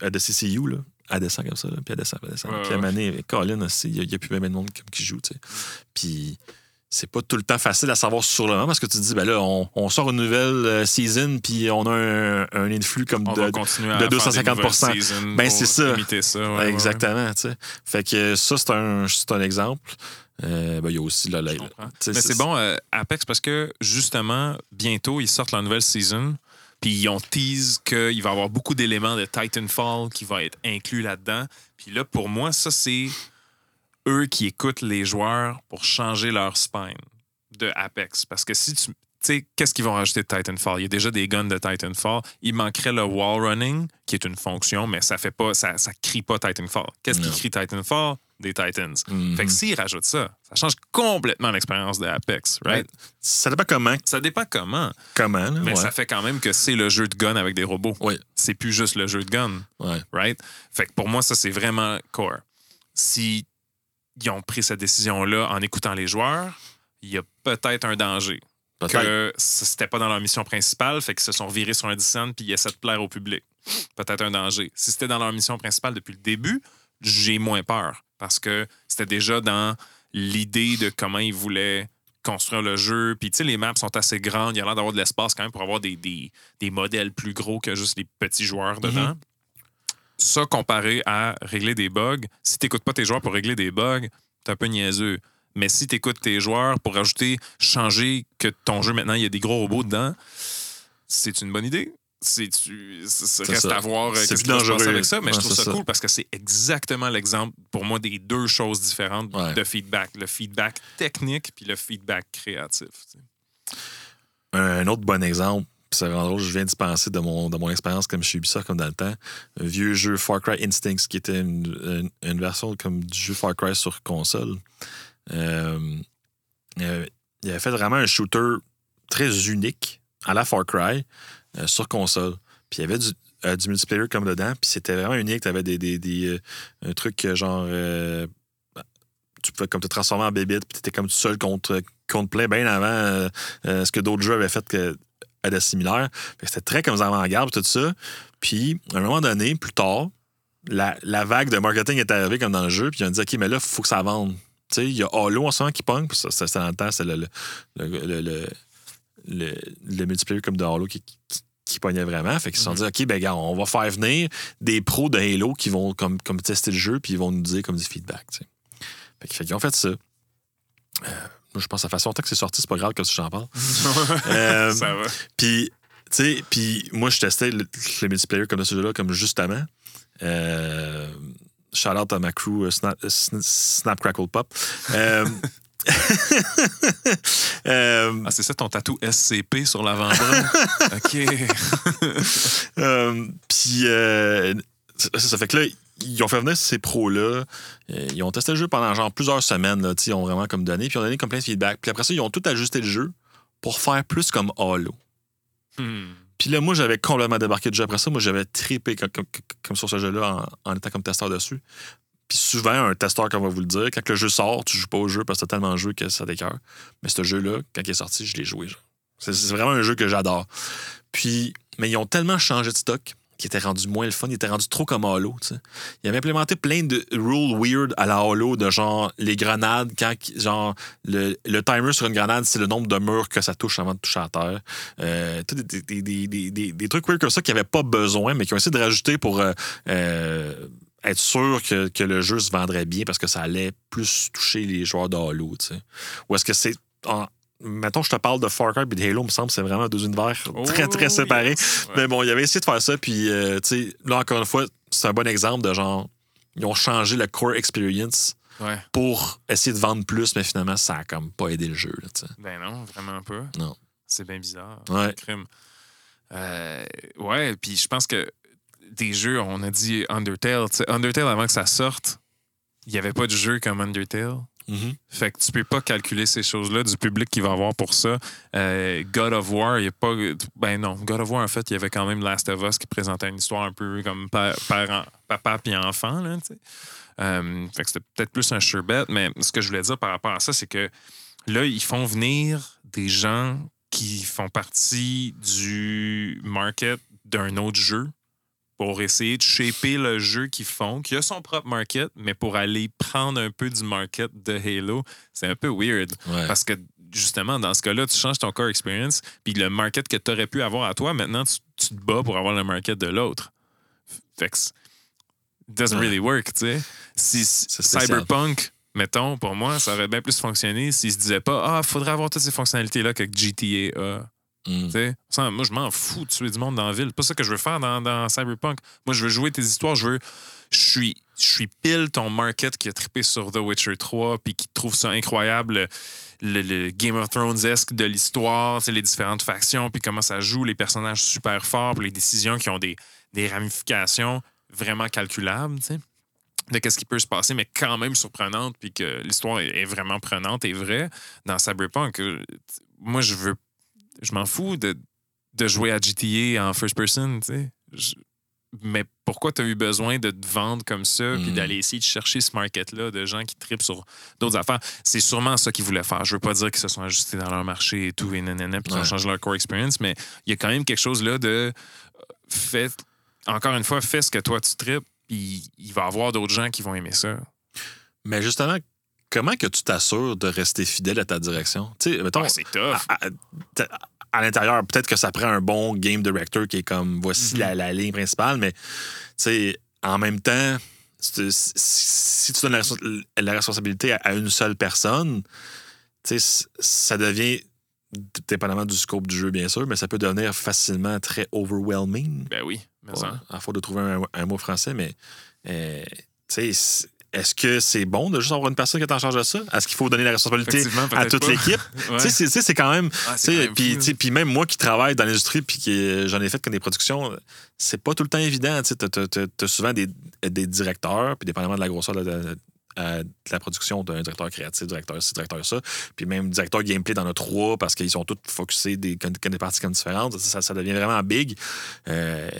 de, CCU, là, elle descend comme ça, là, puis elle descend, puis elle descend. Ouais, puis à ouais. donné, Colin aussi, il n'y a, plus même de monde qui joue, tu sais. Puis c'est pas tout le temps facile à savoir sur le moment parce que tu te dis, ben là, on, on sort une nouvelle euh, season puis on a un, un influx comme On de, de des 250 nouvelles seasons Ben, c'est ça. imiter ça. ouais, Ouais, ouais. Exactement, tu sais. Fait que ça, c'est un, c'est un exemple. Euh, ben, il y a aussi là, la- sais, Mais c'est bon, euh, Apex, parce que justement, bientôt, ils sortent la nouvelle season. Puis ils ont tease qu'il va y avoir beaucoup d'éléments de Titanfall qui va être inclus là-dedans. Puis là, pour moi, ça, c'est eux qui écoutent les joueurs pour changer leur spine de Apex. Parce que si tu. Tu sais, qu'est-ce qu'ils vont rajouter de Titanfall? Il y a déjà des guns de Titanfall. Il manquerait le wall running, qui est une fonction, mais ça fait pas, ça, ça crie pas Titanfall. Qu'est-ce qui crie Titanfall? Des Titans. Mhm. Fait que s'ils rajoutent ça, ça change complètement l'expérience de Apex, right? Ouais. Ça dépend comment. Ça dépend comment, Comment, là, mais ouais. ça fait quand même que c'est le jeu de gun avec des robots. Oui. C'est plus juste le jeu de gun, right? Fait que pour moi, ça, c'est vraiment core. Si ils ont pris cette décision-là en écoutant les joueurs, il y a peut-être un danger. Peut-être. Que c'était pas dans leur mission principale, fait qu'ils se sont virés sur un descent puis ils essaient de plaire au public. Peut-être un danger. Si c'était dans leur mission principale depuis le début, j'ai moins peur parce que c'était déjà dans l'idée de comment ils voulaient construire le jeu. Puis, tu sais, les maps sont assez grandes. Il y a l'air d'avoir de l'espace quand même pour avoir des, des, des modèles plus gros que juste les petits joueurs dedans. Ça, comparé à régler des bugs, si tu n'écoutes pas tes joueurs pour régler des bugs, t'es un peu niaiseux. Mais si tu écoutes tes joueurs pour ajouter, changer que ton jeu, maintenant, il y a des gros robots dedans, c'est une bonne idée. C'est tu C'est reste ça. à voir euh, C'est qu'est-ce qui se dangereux. avec ça, mais je trouve ça, ça. cool parce que c'est exactement l'exemple pour moi des deux choses différentes Ouais. de feedback. Le feedback technique puis le feedback créatif. tu sais. Un autre bon exemple, c'est je viens d'y penser de mon, de mon expérience comme chez Ubisoft, comme dans le temps. Un vieux jeu Far Cry Instincts, qui était une, une- version comme du jeu Far Cry sur console. Euh, euh, il avait fait vraiment un shooter très unique à la Far Cry euh, sur console. Puis il y avait du, du multiplayer comme dedans, puis c'était vraiment unique. Tu avais des, des, des, un truc genre. tu pouvais comme te transformer en bébite, puis tu étais comme tout seul contre, contre plein, bien avant ce que d'autres jeux avaient fait que, à de similaire. C'était très comme avant-garde, tout ça. Puis, à un moment donné, plus tard, la, la vague de marketing est arrivée comme dans le jeu, puis ils ont dit OK, mais là, il faut que ça vende. Tu sais, il y a Halo en ce moment qui punk, puis ça, ça, c'était dans le temps, c'est le, le, le, le, le, le- le multiplayer comme de Halo qui, qui, qui pognait vraiment. Fait qu'ils se sont dit OK, ben, gars, on va faire venir des pros de Halo qui vont comme, comme tester le jeu, puis ils vont nous dire comme du feedback. tu sais. Fait, que- fait qu'ils ont fait ça. Euh, moi, je pense que ça fait longtemps que c'est sorti, c'est pas grave si j'en parle. Euh, ça va. puis, tu sais, puis moi, je testais le, le multiplayer comme ce jeu-là, comme justement. Euh, shout out à ma crew euh, Snap, Sn- Snap Crackle Pop. Euh, euh, Ah, c'est ça ton tatou SCP sur l'avant-bras? OK. puis, euh, ça, ça fait que là, ils ont fait venir ces pros-là. Euh, Ils ont testé le jeu pendant genre plusieurs semaines. Là, ils ont vraiment comme donné. Puis ils ont donné comme plein de feedback. Puis après ça, ils ont tout ajusté le jeu pour faire plus comme Halo. Hmm. Puis là, moi, j'avais complètement débarqué du jeu après ça. Moi, j'avais trippé comme, comme- comme sur ce jeu-là en, en étant comme testeur dessus. Puis souvent, un testeur, comme on va vous le dire, quand le jeu sort, tu joues pas au jeu parce que t'as tellement de jeu que ça t'écœure. Mais ce jeu-là, quand il est sorti, je l'ai joué. c'est vraiment un jeu que j'adore. Puis, mais ils ont tellement changé de stock qui était rendu moins le fun, il était rendu trop comme Halo. Ils avaient implémenté plein de rules weird à la Halo, de genre les grenades, quand genre le, le timer sur une grenade, c'est le nombre de murs que ça touche avant de toucher à terre. Euh, des, des, des, des, trucs weird comme ça qui n'avaient pas besoin, mais qui ont essayé de rajouter pour euh, euh, être sûr que, que le jeu se vendrait bien parce que ça allait plus toucher les joueurs de Halo. Ou est-ce que c'est. en- Mettons, je te parle de Far Cry et de Halo, il me semble que c'est vraiment deux univers très, très Oh, séparés. yes. Ouais. Mais bon, il avait essayé de faire ça, puis euh, tu sais, là, encore une fois, c'est un bon exemple de genre, ils ont changé le core experience Ouais. pour essayer de vendre plus, mais finalement, ça a comme pas aidé le jeu, là, tu sais. Ben non, vraiment pas. Non. C'est bien bizarre. Ouais. Crime. Euh, ouais, puis je pense que des jeux, on a dit Undertale. tu sais, Undertale, avant que ça sorte, il n'y avait pas de jeu comme Undertale. Mhm. Fait que tu peux pas calculer ces choses-là du public qui va avoir pour ça. Euh, God of War, il n'y a pas. Ben non, God of War, en fait, il y avait quand même Last of Us qui présentait une histoire un peu comme papa puis enfant. Là. Euh, fait que c'était peut-être plus un sure bet, mais ce que je voulais dire par rapport à ça, c'est que là, ils font venir des gens qui font partie du market d'un autre jeu pour essayer de shaper le jeu qu'ils font, qui a son propre market, mais pour aller prendre un peu du market de Halo, c'est un peu weird. Ouais. Parce que justement, dans ce cas-là, tu changes ton core experience, puis le market que tu aurais pu avoir à toi, maintenant, tu, tu te bats pour avoir le market de l'autre. Fait que doesn't really work, tu sais. Si. Cyberpunk, mettons, pour moi, ça aurait bien plus fonctionné s'ils se disaient pas Ah, faudrait avoir toutes ces fonctionnalités-là que GTA a. Mm. Moi, je m'en fous de tuer du monde dans la ville. Pas ça que je veux faire dans, dans Cyberpunk. Moi, je veux jouer tes histoires. Je veux. Je suis, pile ton market qui a trippé sur The Witcher 3 puis qui trouve ça incroyable, le, Game of Thrones-esque de l'histoire, les différentes factions, puis comment ça joue, les personnages super forts, puis les décisions qui ont des, des ramifications vraiment calculables, de qu'est-ce qui peut se passer, mais quand même surprenante, puis que l'histoire est, est vraiment prenante et vraie. Dans Cyberpunk, euh, moi, je veux je m'en fous de, de jouer à GTA en first person, tu sais. Je- Mais pourquoi tu as eu besoin de te vendre comme ça puis Mm. d'aller essayer de chercher ce market-là de gens qui tripent sur d'autres affaires? C'est sûrement ça qu'ils voulaient faire. Je veux pas dire qu'ils se sont ajustés dans leur marché et tout, et nanana, puis qu'ils ont changé leur core experience, mais il y a quand même quelque chose là de euh, fait, encore une fois, fais ce que toi tu tripes, puis il va y avoir d'autres gens qui vont aimer ça. Mais justement, comment que tu t'assures de rester fidèle à ta direction? Tu sais, mettons, Ah, c'est tough. à, à- t'as- à l'intérieur, peut-être que ça prend un bon game director qui est comme voici Mhm. la, la ligne principale, mais tu sais, en même temps, si, tu donnes la, respons- la responsabilité à, à une seule personne, tu sais, c- ça devient, dépendamment du scope du jeu, bien sûr, mais ça peut devenir facilement très overwhelming. Ben oui, mais Ouais, ça. de trouver un, un mot français, mais euh, tu sais, c- est-ce que c'est bon de juste avoir une personne qui est en charge de ça? Est-ce qu'il faut donner la responsabilité à toute l'équipe? Ouais. Tu sais, c'est- quand même. Puis même moi qui travaille dans l'industrie, puis que j'en ai fait comme des productions, c'est pas tout le temps évident. Tu as, souvent des, des directeurs, puis dépendamment de la grosseur de, de- de la production d'un directeur créatif, directeur ci, directeur ça, puis même directeur gameplay dans notre trois parce qu'ils sont tous focusés des, des parties comme différentes. Ça, ça devient vraiment big. Euh,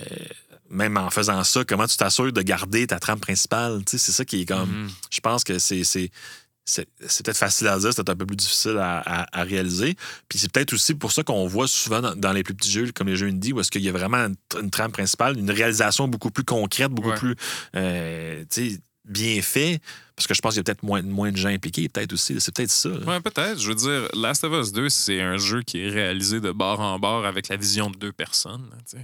même en faisant ça, comment tu t'assures de garder ta trame principale? Tu sais, C'est ça qui est comme. Mhm. Je pense que c'est. c'est peut-être facile à dire, c'est peut-être un peu plus difficile à, à- à réaliser. Puis c'est peut-être aussi pour ça qu'on voit souvent dans, dans les plus petits jeux, comme les jeux indie, où est-ce qu'il y a vraiment une, une trame principale, une réalisation beaucoup plus concrète, beaucoup Ouais. plus euh, bien fait. Parce que je pense qu'il y a peut-être moins, moins de gens impliqués, peut-être aussi. C'est peut-être ça. Ouais, peut-être. Je veux dire, Last of Us 2, c'est un jeu qui est réalisé de bord en bord avec la vision de deux personnes. là.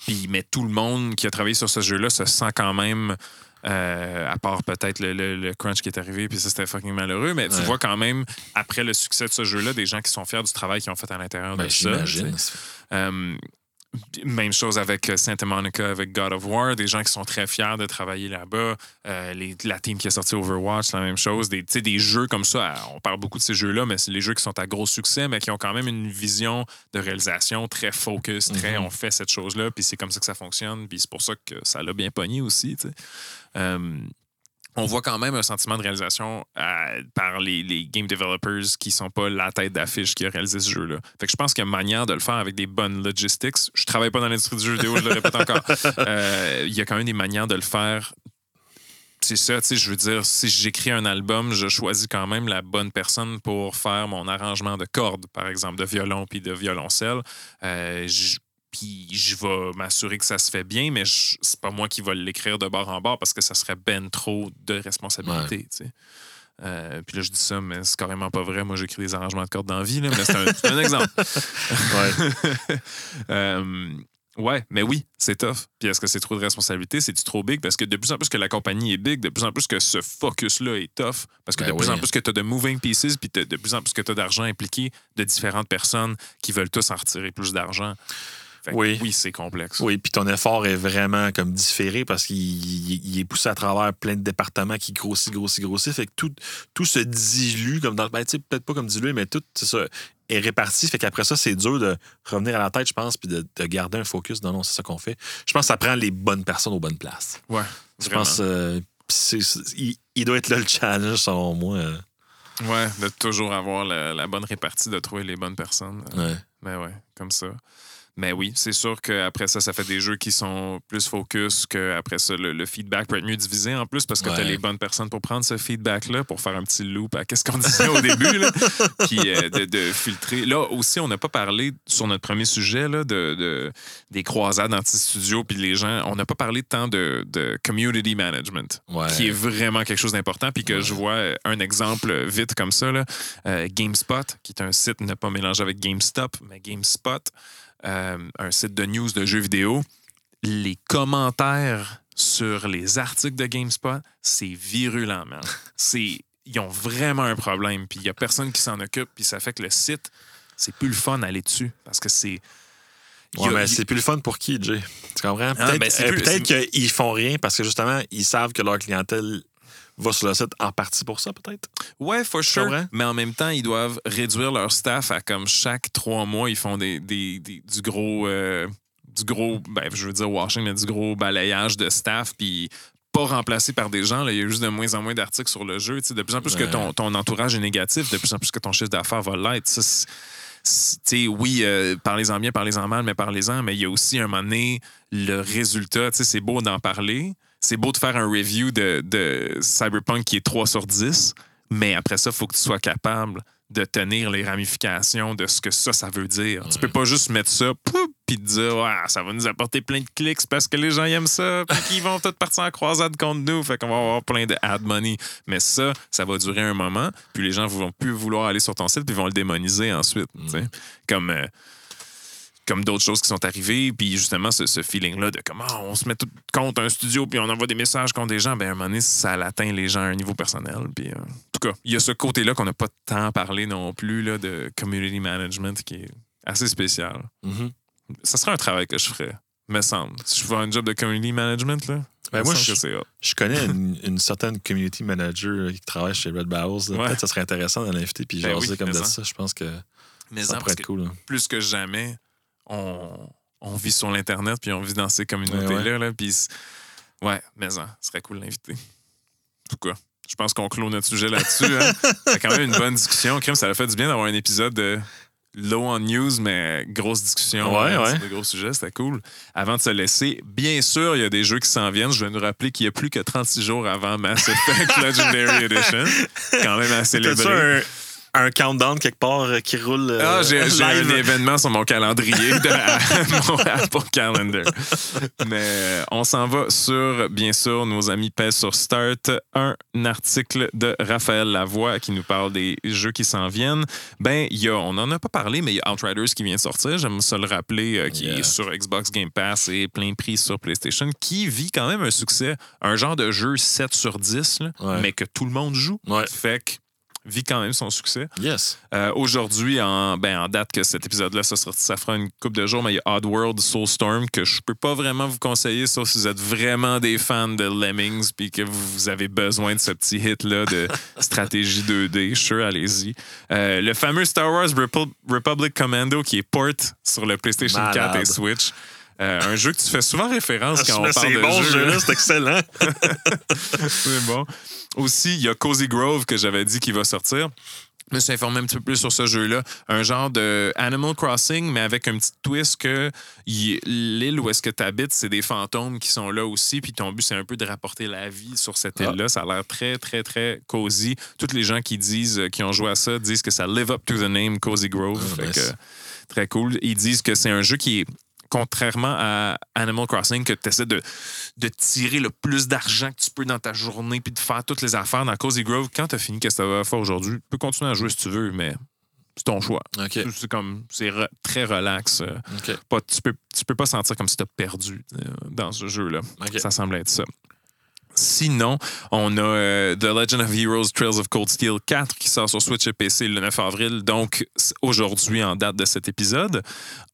Puis, mais tout le monde qui a travaillé sur ce jeu-là se sent quand même, euh, à part peut-être le, le- le crunch qui est arrivé, puis ça, c'était fucking malheureux, mais tu Ouais. vois quand même, après le succès de ce jeu-là, des gens qui sont fiers du travail qu'ils ont fait à l'intérieur Ben, de ça. J'imagine. Même chose avec euh, Santa Monica, avec God of War, des gens qui sont très fiers de travailler là-bas. Euh, les- la team qui a sorti Overwatch, la même chose. Des, des jeux comme ça, euh, on parle beaucoup de ces jeux-là, mais c'est les jeux qui sont à gros succès, mais qui ont quand même une vision de réalisation très focus, très Mhm. on fait cette chose-là, puis c'est comme ça que ça fonctionne, puis c'est pour ça que ça l'a bien pogné aussi. Euh, on voit quand même un sentiment de réalisation euh, par les, les game developers qui sont pas la tête d'affiche qui a réalisé ce jeu-là. Fait que je pense qu'il y a manière de le faire avec des bonnes logistics. Je travaille pas dans l'industrie du jeu vidéo, je le répète encore. Euh, Il y a quand même des manières de le faire. C'est ça, tu sais, je veux dire, si j'écris un album, je choisis quand même la bonne personne pour faire mon arrangement de cordes, par exemple, de violon puis de violoncelle. Euh, puis je vais m'assurer que ça se fait bien, mais je- c'est pas moi qui vais l'écrire de bord en bord parce que ça serait ben trop de responsabilité. tu sais. Euh, puis là, je dis ça, mais c'est carrément pas vrai. Moi, j'écris des arrangements de cordes dans la vie, là, mais c'est un, c'est un exemple. Ouais. Euh, ouais, mais oui, c'est tough. Puis est-ce que c'est trop de responsabilité? C'est-tu trop big? Parce que de plus en plus que la compagnie est big, de plus en plus que ce focus-là est tough. Parce que Ben de plus en plus que tu as de moving pieces, puis de plus en plus que tu as d'argent impliqué de différentes personnes qui veulent tous en retirer plus d'argent. Fait que Oui. oui, c'est complexe. Oui, puis ton effort est vraiment comme différé parce qu'il il- il est poussé à travers plein de départements qui grossit, grossit, grossit. Fait que tout, tout se dilue comme dans. Ben, peut-être pas comme dilué, mais tout ça, est réparti. Fait qu'après ça, c'est dur de revenir à la tête, je pense, puis de, de garder un focus. Non, non, c'est ça qu'on fait. Je pense que ça prend les bonnes personnes aux bonnes places. Ouais, Je pense. euh, il, il doit être là le challenge, selon moi. euh. Ouais, de toujours avoir la, la bonne répartie, de trouver les bonnes personnes. Euh, Ouais. Mais ouais, comme ça. Mais oui, c'est sûr qu'après ça, ça fait des jeux qui sont plus focus, qu'après ça, le, le feedback peut être mieux divisé en plus parce que tu as Ouais. les bonnes personnes pour prendre ce feedback-là, pour faire un petit loop à qu'est-ce qu'on disait au début, là, puis euh, de, de filtrer. Là aussi, on n'a pas parlé sur notre premier sujet là, de, de- des croisades anti-studio, puis les gens, on n'a pas parlé tant de, de community management Ouais. qui est vraiment quelque chose d'important. Puis que je vois euh, un exemple vite comme ça, là, euh, GameSpot, qui est un site, ne pas mélanger avec GameStop, mais GameSpot, euh, un site de news de jeux vidéo. Les commentaires sur les articles de GameSpot, c'est virulent, man. C'est, ils ont vraiment un problème. Puis il n'y a personne qui s'en occupe. Puis ça fait que le site, c'est plus le fun d'aller dessus. Parce que c'est. Ouais, a- mais c'est plus le fun pour qui, Jay? Tu comprends? Peut-être ben, euh, qu'ils font rien parce que justement, ils savent que leur clientèle va sur le site en partie pour ça, peut-être? Ouais, for sure. Mais en même temps, ils doivent réduire leur staff à comme chaque trois mois, ils font des, des- des- du gros. euh, du gros, ben, je veux dire washing, mais du gros balayage de staff, puis pas remplacé par des gens. Là. Il y a juste de moins en moins d'articles sur le jeu. Tu sais, de plus en plus que ton, ton entourage est négatif, de plus en plus que ton chiffre d'affaires va l'être. Oui, euh, parlez-en bien, parlez-en mal, mais parlez-en. Mais il y a aussi un moment donné, le résultat. Tu sais, C'est beau d'en parler. C'est beau de faire un review de, de Cyberpunk qui est 3 sur 10. Mais après ça, il faut que tu sois capable de tenir les ramifications de ce que ça, ça veut dire. Tu peux pas juste mettre ça, puis te dire, ouais, ça va nous apporter plein de clics parce que les gens aiment ça, puis qu'ils vont tous partir en croisade contre nous, fait qu'on va avoir plein de ad money. Mais ça, ça va durer un moment, puis les gens vont plus vouloir aller sur ton site, puis ils vont le démoniser ensuite. sais. Comme. euh, comme d'autres choses qui sont arrivées, puis justement ce, ce feeling-là de comment on se met tout contre un studio, puis on envoie des messages contre des gens, ben à un moment donné, ça atteint les gens à un niveau personnel. Puis, euh, en tout cas, il y a ce côté-là qu'on n'a pas tant parlé non plus là, de community management qui est assez spécial. Mhm. Ça serait un travail que je ferais, me semble. Si je fais un job de community management, là, Ben, moi, je-. Je connais une, une certaine community manager qui travaille chez Red. Ouais. Peut-être que ça serait intéressant de l'inviter puis Ben jaser oui, comme de ça. Je pense que Mais ça pourrait être cool. plus que jamais, on, on vit sur l'Internet, puis on vit dans ces communautés-là. là, puis c- ouais, mais ce serait cool l'inviter. En tout cas, je pense qu'on clôt notre sujet là-dessus. Hein. C'est quand même une bonne discussion. Crime, ça a fait du bien d'avoir un épisode de low on news, mais grosse discussion Ouais, hein, ouais. gros sujets. C'était cool. Avant de se laisser, bien sûr, il y a des jeux qui s'en viennent. Je vais nous rappeler qu'il y a plus que 36 jours avant Mass Effect Legendary Edition. Quand même à célébrer. Un, un countdown quelque part euh, qui roule euh, Ah, j'ai j'ai un événement sur mon calendrier de mon Apple Calendar. Mais on s'en va sur, bien sûr, nos amis pèsent sur Start, un article de Raphaël Lavoie qui nous parle des jeux qui s'en viennent. Ben, il y a, on n'en a pas parlé, mais il y a Outriders qui vient de sortir. J'aime ça le rappeler, euh, qui Yeah. est sur Xbox Game Pass et plein prix sur PlayStation, qui vit quand même un succès. Un genre de jeu 7 sur 10, là, Ouais. mais que tout le monde joue. Ouais. Fait que vit quand même son succès. Yes. Euh, Aujourd'hui, en, ben, en date que cet épisode-là, ça, ça fera une couple de jours, mais il y a Oddworld Soulstorm que je peux pas vraiment vous conseiller, sauf si vous êtes vraiment des fans de Lemmings puis que vous, avez besoin de ce petit hit-là de stratégie 2D. Sure, allez-y. Euh, le fameux Star Wars Repu- Republic Commando qui est port sur le PlayStation 4 et. Switch. Euh, un jeu que tu fais souvent référence quand on parle c'est de bon ce jeu, jeu-là, c'est excellent. c'est bon. Aussi, il y a Cozy Grove que j'avais dit qui va sortir. Je me suis informé un petit peu plus sur ce jeu-là. Un genre de Animal Crossing, mais avec un petit twist que l'île où est-ce que tu habites, c'est des fantômes qui sont là aussi. Puis ton but, c'est un peu de rapporter la vie sur cette Ah. île-là. Ça a l'air très, très, très cozy. Toutes les gens qui disent, qui ont joué à ça, disent que ça live up to the name Cozy Grove. Ah, Fait nice. que, très cool. Ils disent que c'est un jeu qui est contrairement à Animal Crossing, que tu essaies de, de tirer le plus d'argent que tu peux dans ta journée puis de faire toutes les affaires dans Cozy Grove, quand tu as fini qu'est-ce que tu vas faire aujourd'hui, tu peux continuer à jouer si tu veux, mais c'est ton choix. C'est comme c'est re- très relax. euh. Pas, tu peux tu peux pas sentir comme si tu as perdu euh, dans ce jeu-là. OK. Ça semble être ça. Sinon, on a euh, The Legend of Heroes Trails of Cold Steel 4 qui sort sur Switch et PC le 9 avril, donc aujourd'hui en date de cet épisode.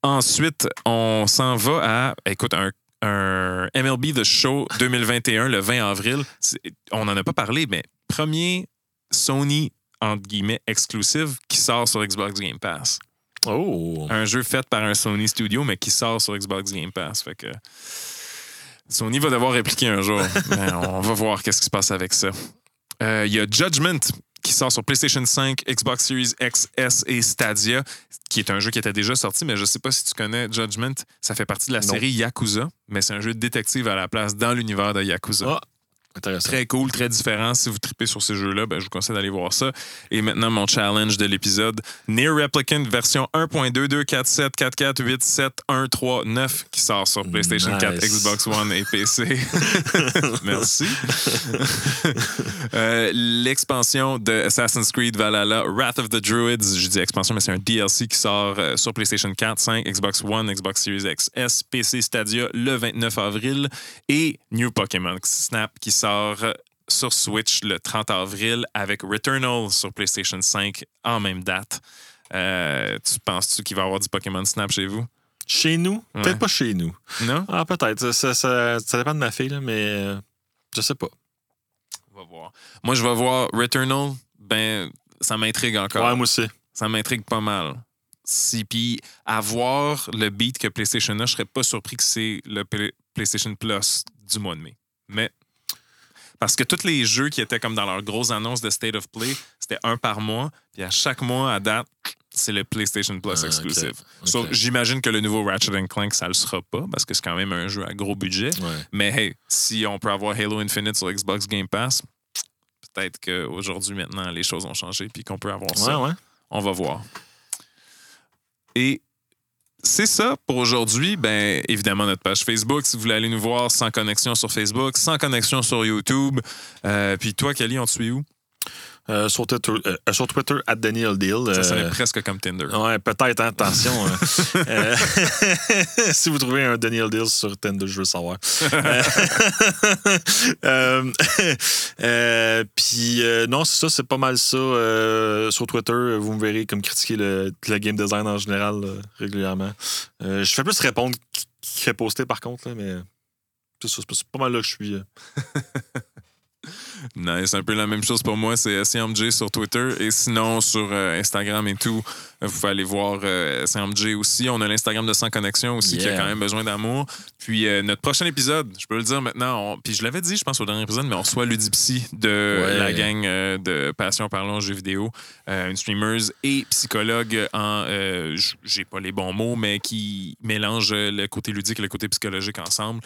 Ensuite, on s'en va à, écoute, un, un MLB The Show 2021 le 20 avril. On n'en a pas parlé, mais premier Sony, entre guillemets, exclusive qui sort sur Xbox Game Pass. Oh. Un jeu fait par un Sony Studio, mais qui sort sur Xbox Game Pass. Fait que Sony va devoir répliquer un jour. Mais on va voir qu'est-ce qui se passe avec ça. Euh, Il y a Judgment qui sort sur PlayStation 5, Xbox Series X, S et Stadia, qui est un jeu qui était déjà sorti, mais je sais pas si tu connais Judgment. Ça fait partie de la Non. série Yakuza, mais c'est un jeu de détective à la place dans l'univers de Yakuza. Ah. Très cool, très différent. Si vous tripez sur ces jeux-là, ben, je vous conseille d'aller voir ça. Et maintenant, mon challenge de l'épisode. Near Replicant version 1.22474487139 qui sort sur PlayStation 4, Nice. Xbox One et PC. Merci. Euh, L'expansion de Assassin's Creed Valhalla, Wrath of the Druids, je dis expansion, mais c'est un DLC qui sort euh, sur PlayStation 4, 5, Xbox One, Xbox Series X, S, PC Stadia le 29 avril. Et New Pokémon Snap qui sort euh, sur Switch le 30 avril avec Returnal sur PlayStation 5 en même date. Euh, tu penses-tu qu'il va y avoir du Pokémon Snap chez vous? Chez nous? Ouais. Peut-être pas chez nous. Non? Ah, peut-être. Ça, ça- ça dépend de ma fille, là, mais euh, je sais pas. On va voir. Moi, je vais voir Returnal. Ben, ça m'intrigue encore. Ouais, moi aussi. Ça m'intrigue pas mal. Si, puis, avoir le beat que PlayStation a, je serais pas surpris que c'est le Play- PlayStation Plus du mois de mai. Mais, parce que tous les jeux qui étaient comme dans leur grosse annonce de State of Play, c'était un par mois. Puis à chaque mois, à date, c'est le PlayStation Plus Ah, exclusive. ok. So, Ok. J'imagine que le nouveau Ratchet Clank, ça le sera pas, parce que c'est quand même un jeu à gros budget. Ouais. Mais hey, si on peut avoir Halo Infinite sur Xbox Game Pass, peut-être qu'aujourd'hui, maintenant, les choses ont changé puis qu'on peut avoir ça. Ouais, ouais. On va voir. Et c'est ça pour aujourd'hui. Ben, évidemment, notre page Facebook. Si vous voulez aller nous voir sans connexion sur Facebook, sans connexion sur YouTube. Euh, puis toi, Kelly, on te suit où? Euh, sur, Twitter, euh, sur Twitter, at Daniel Deal. Ça sonne euh, presque comme Tinder. Ouais, peut-être, hein, attention. hein. Euh, si vous trouvez un Daniel Deal sur Tinder, je veux savoir. Euh, euh, euh, Puis, euh, non, c'est ça, c'est pas mal ça. Euh, sur Twitter, vous me verrez comme critiquer le, le game design en général euh, régulièrement. Euh, je fais plus répondre que poster, par contre, là, mais c'est ça, c'est pas mal là que je suis. Nice, un peu la même chose pour moi, c'est SCMJ sur Twitter. Et sinon, sur euh, Instagram et tout, vous pouvez aller voir euh, SCMJ aussi. On a l'Instagram de Sans Connexion aussi qui a quand même besoin d'amour. Puis euh, notre prochain épisode, je peux le dire maintenant, on- puis je l'avais dit, je pense, au dernier épisode, mais on reçoit Ludipsy de Ouais. la gang euh, de Passion Parlons jeux vidéo, euh, une streameuse et psychologue en, j- j'ai pas les bons mots, mais qui mélange le côté ludique et le côté psychologique ensemble,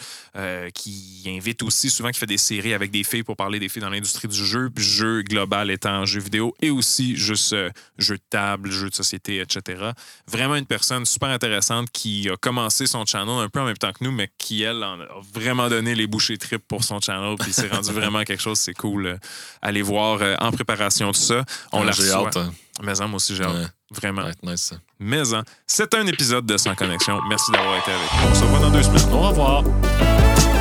qui invite aussi souvent, qui fait des séries avec des filles pour parler des filles dans l'industrie du jeu, puis jeu global étant jeux vidéo et aussi juste jeux de table, jeux de société, etc. Vraiment une personne super intéressante qui a commencé son channel un peu en même temps que nous, mais qui, elle, en a vraiment donné les bouchées tripes pour son channel, puis c'est rendu vraiment quelque chose, c'est cool. euh, Allez voir euh, en préparation de ça. On Ah, la reçoit. hâte. hein. Mais en, moi aussi, j'ai hâte. Ouais. Vraiment. Ouais, nice. Mais en, c'est un épisode de Sans Connexion. Merci d'avoir été avec nous. On se revoit dans deux semaines. Au revoir.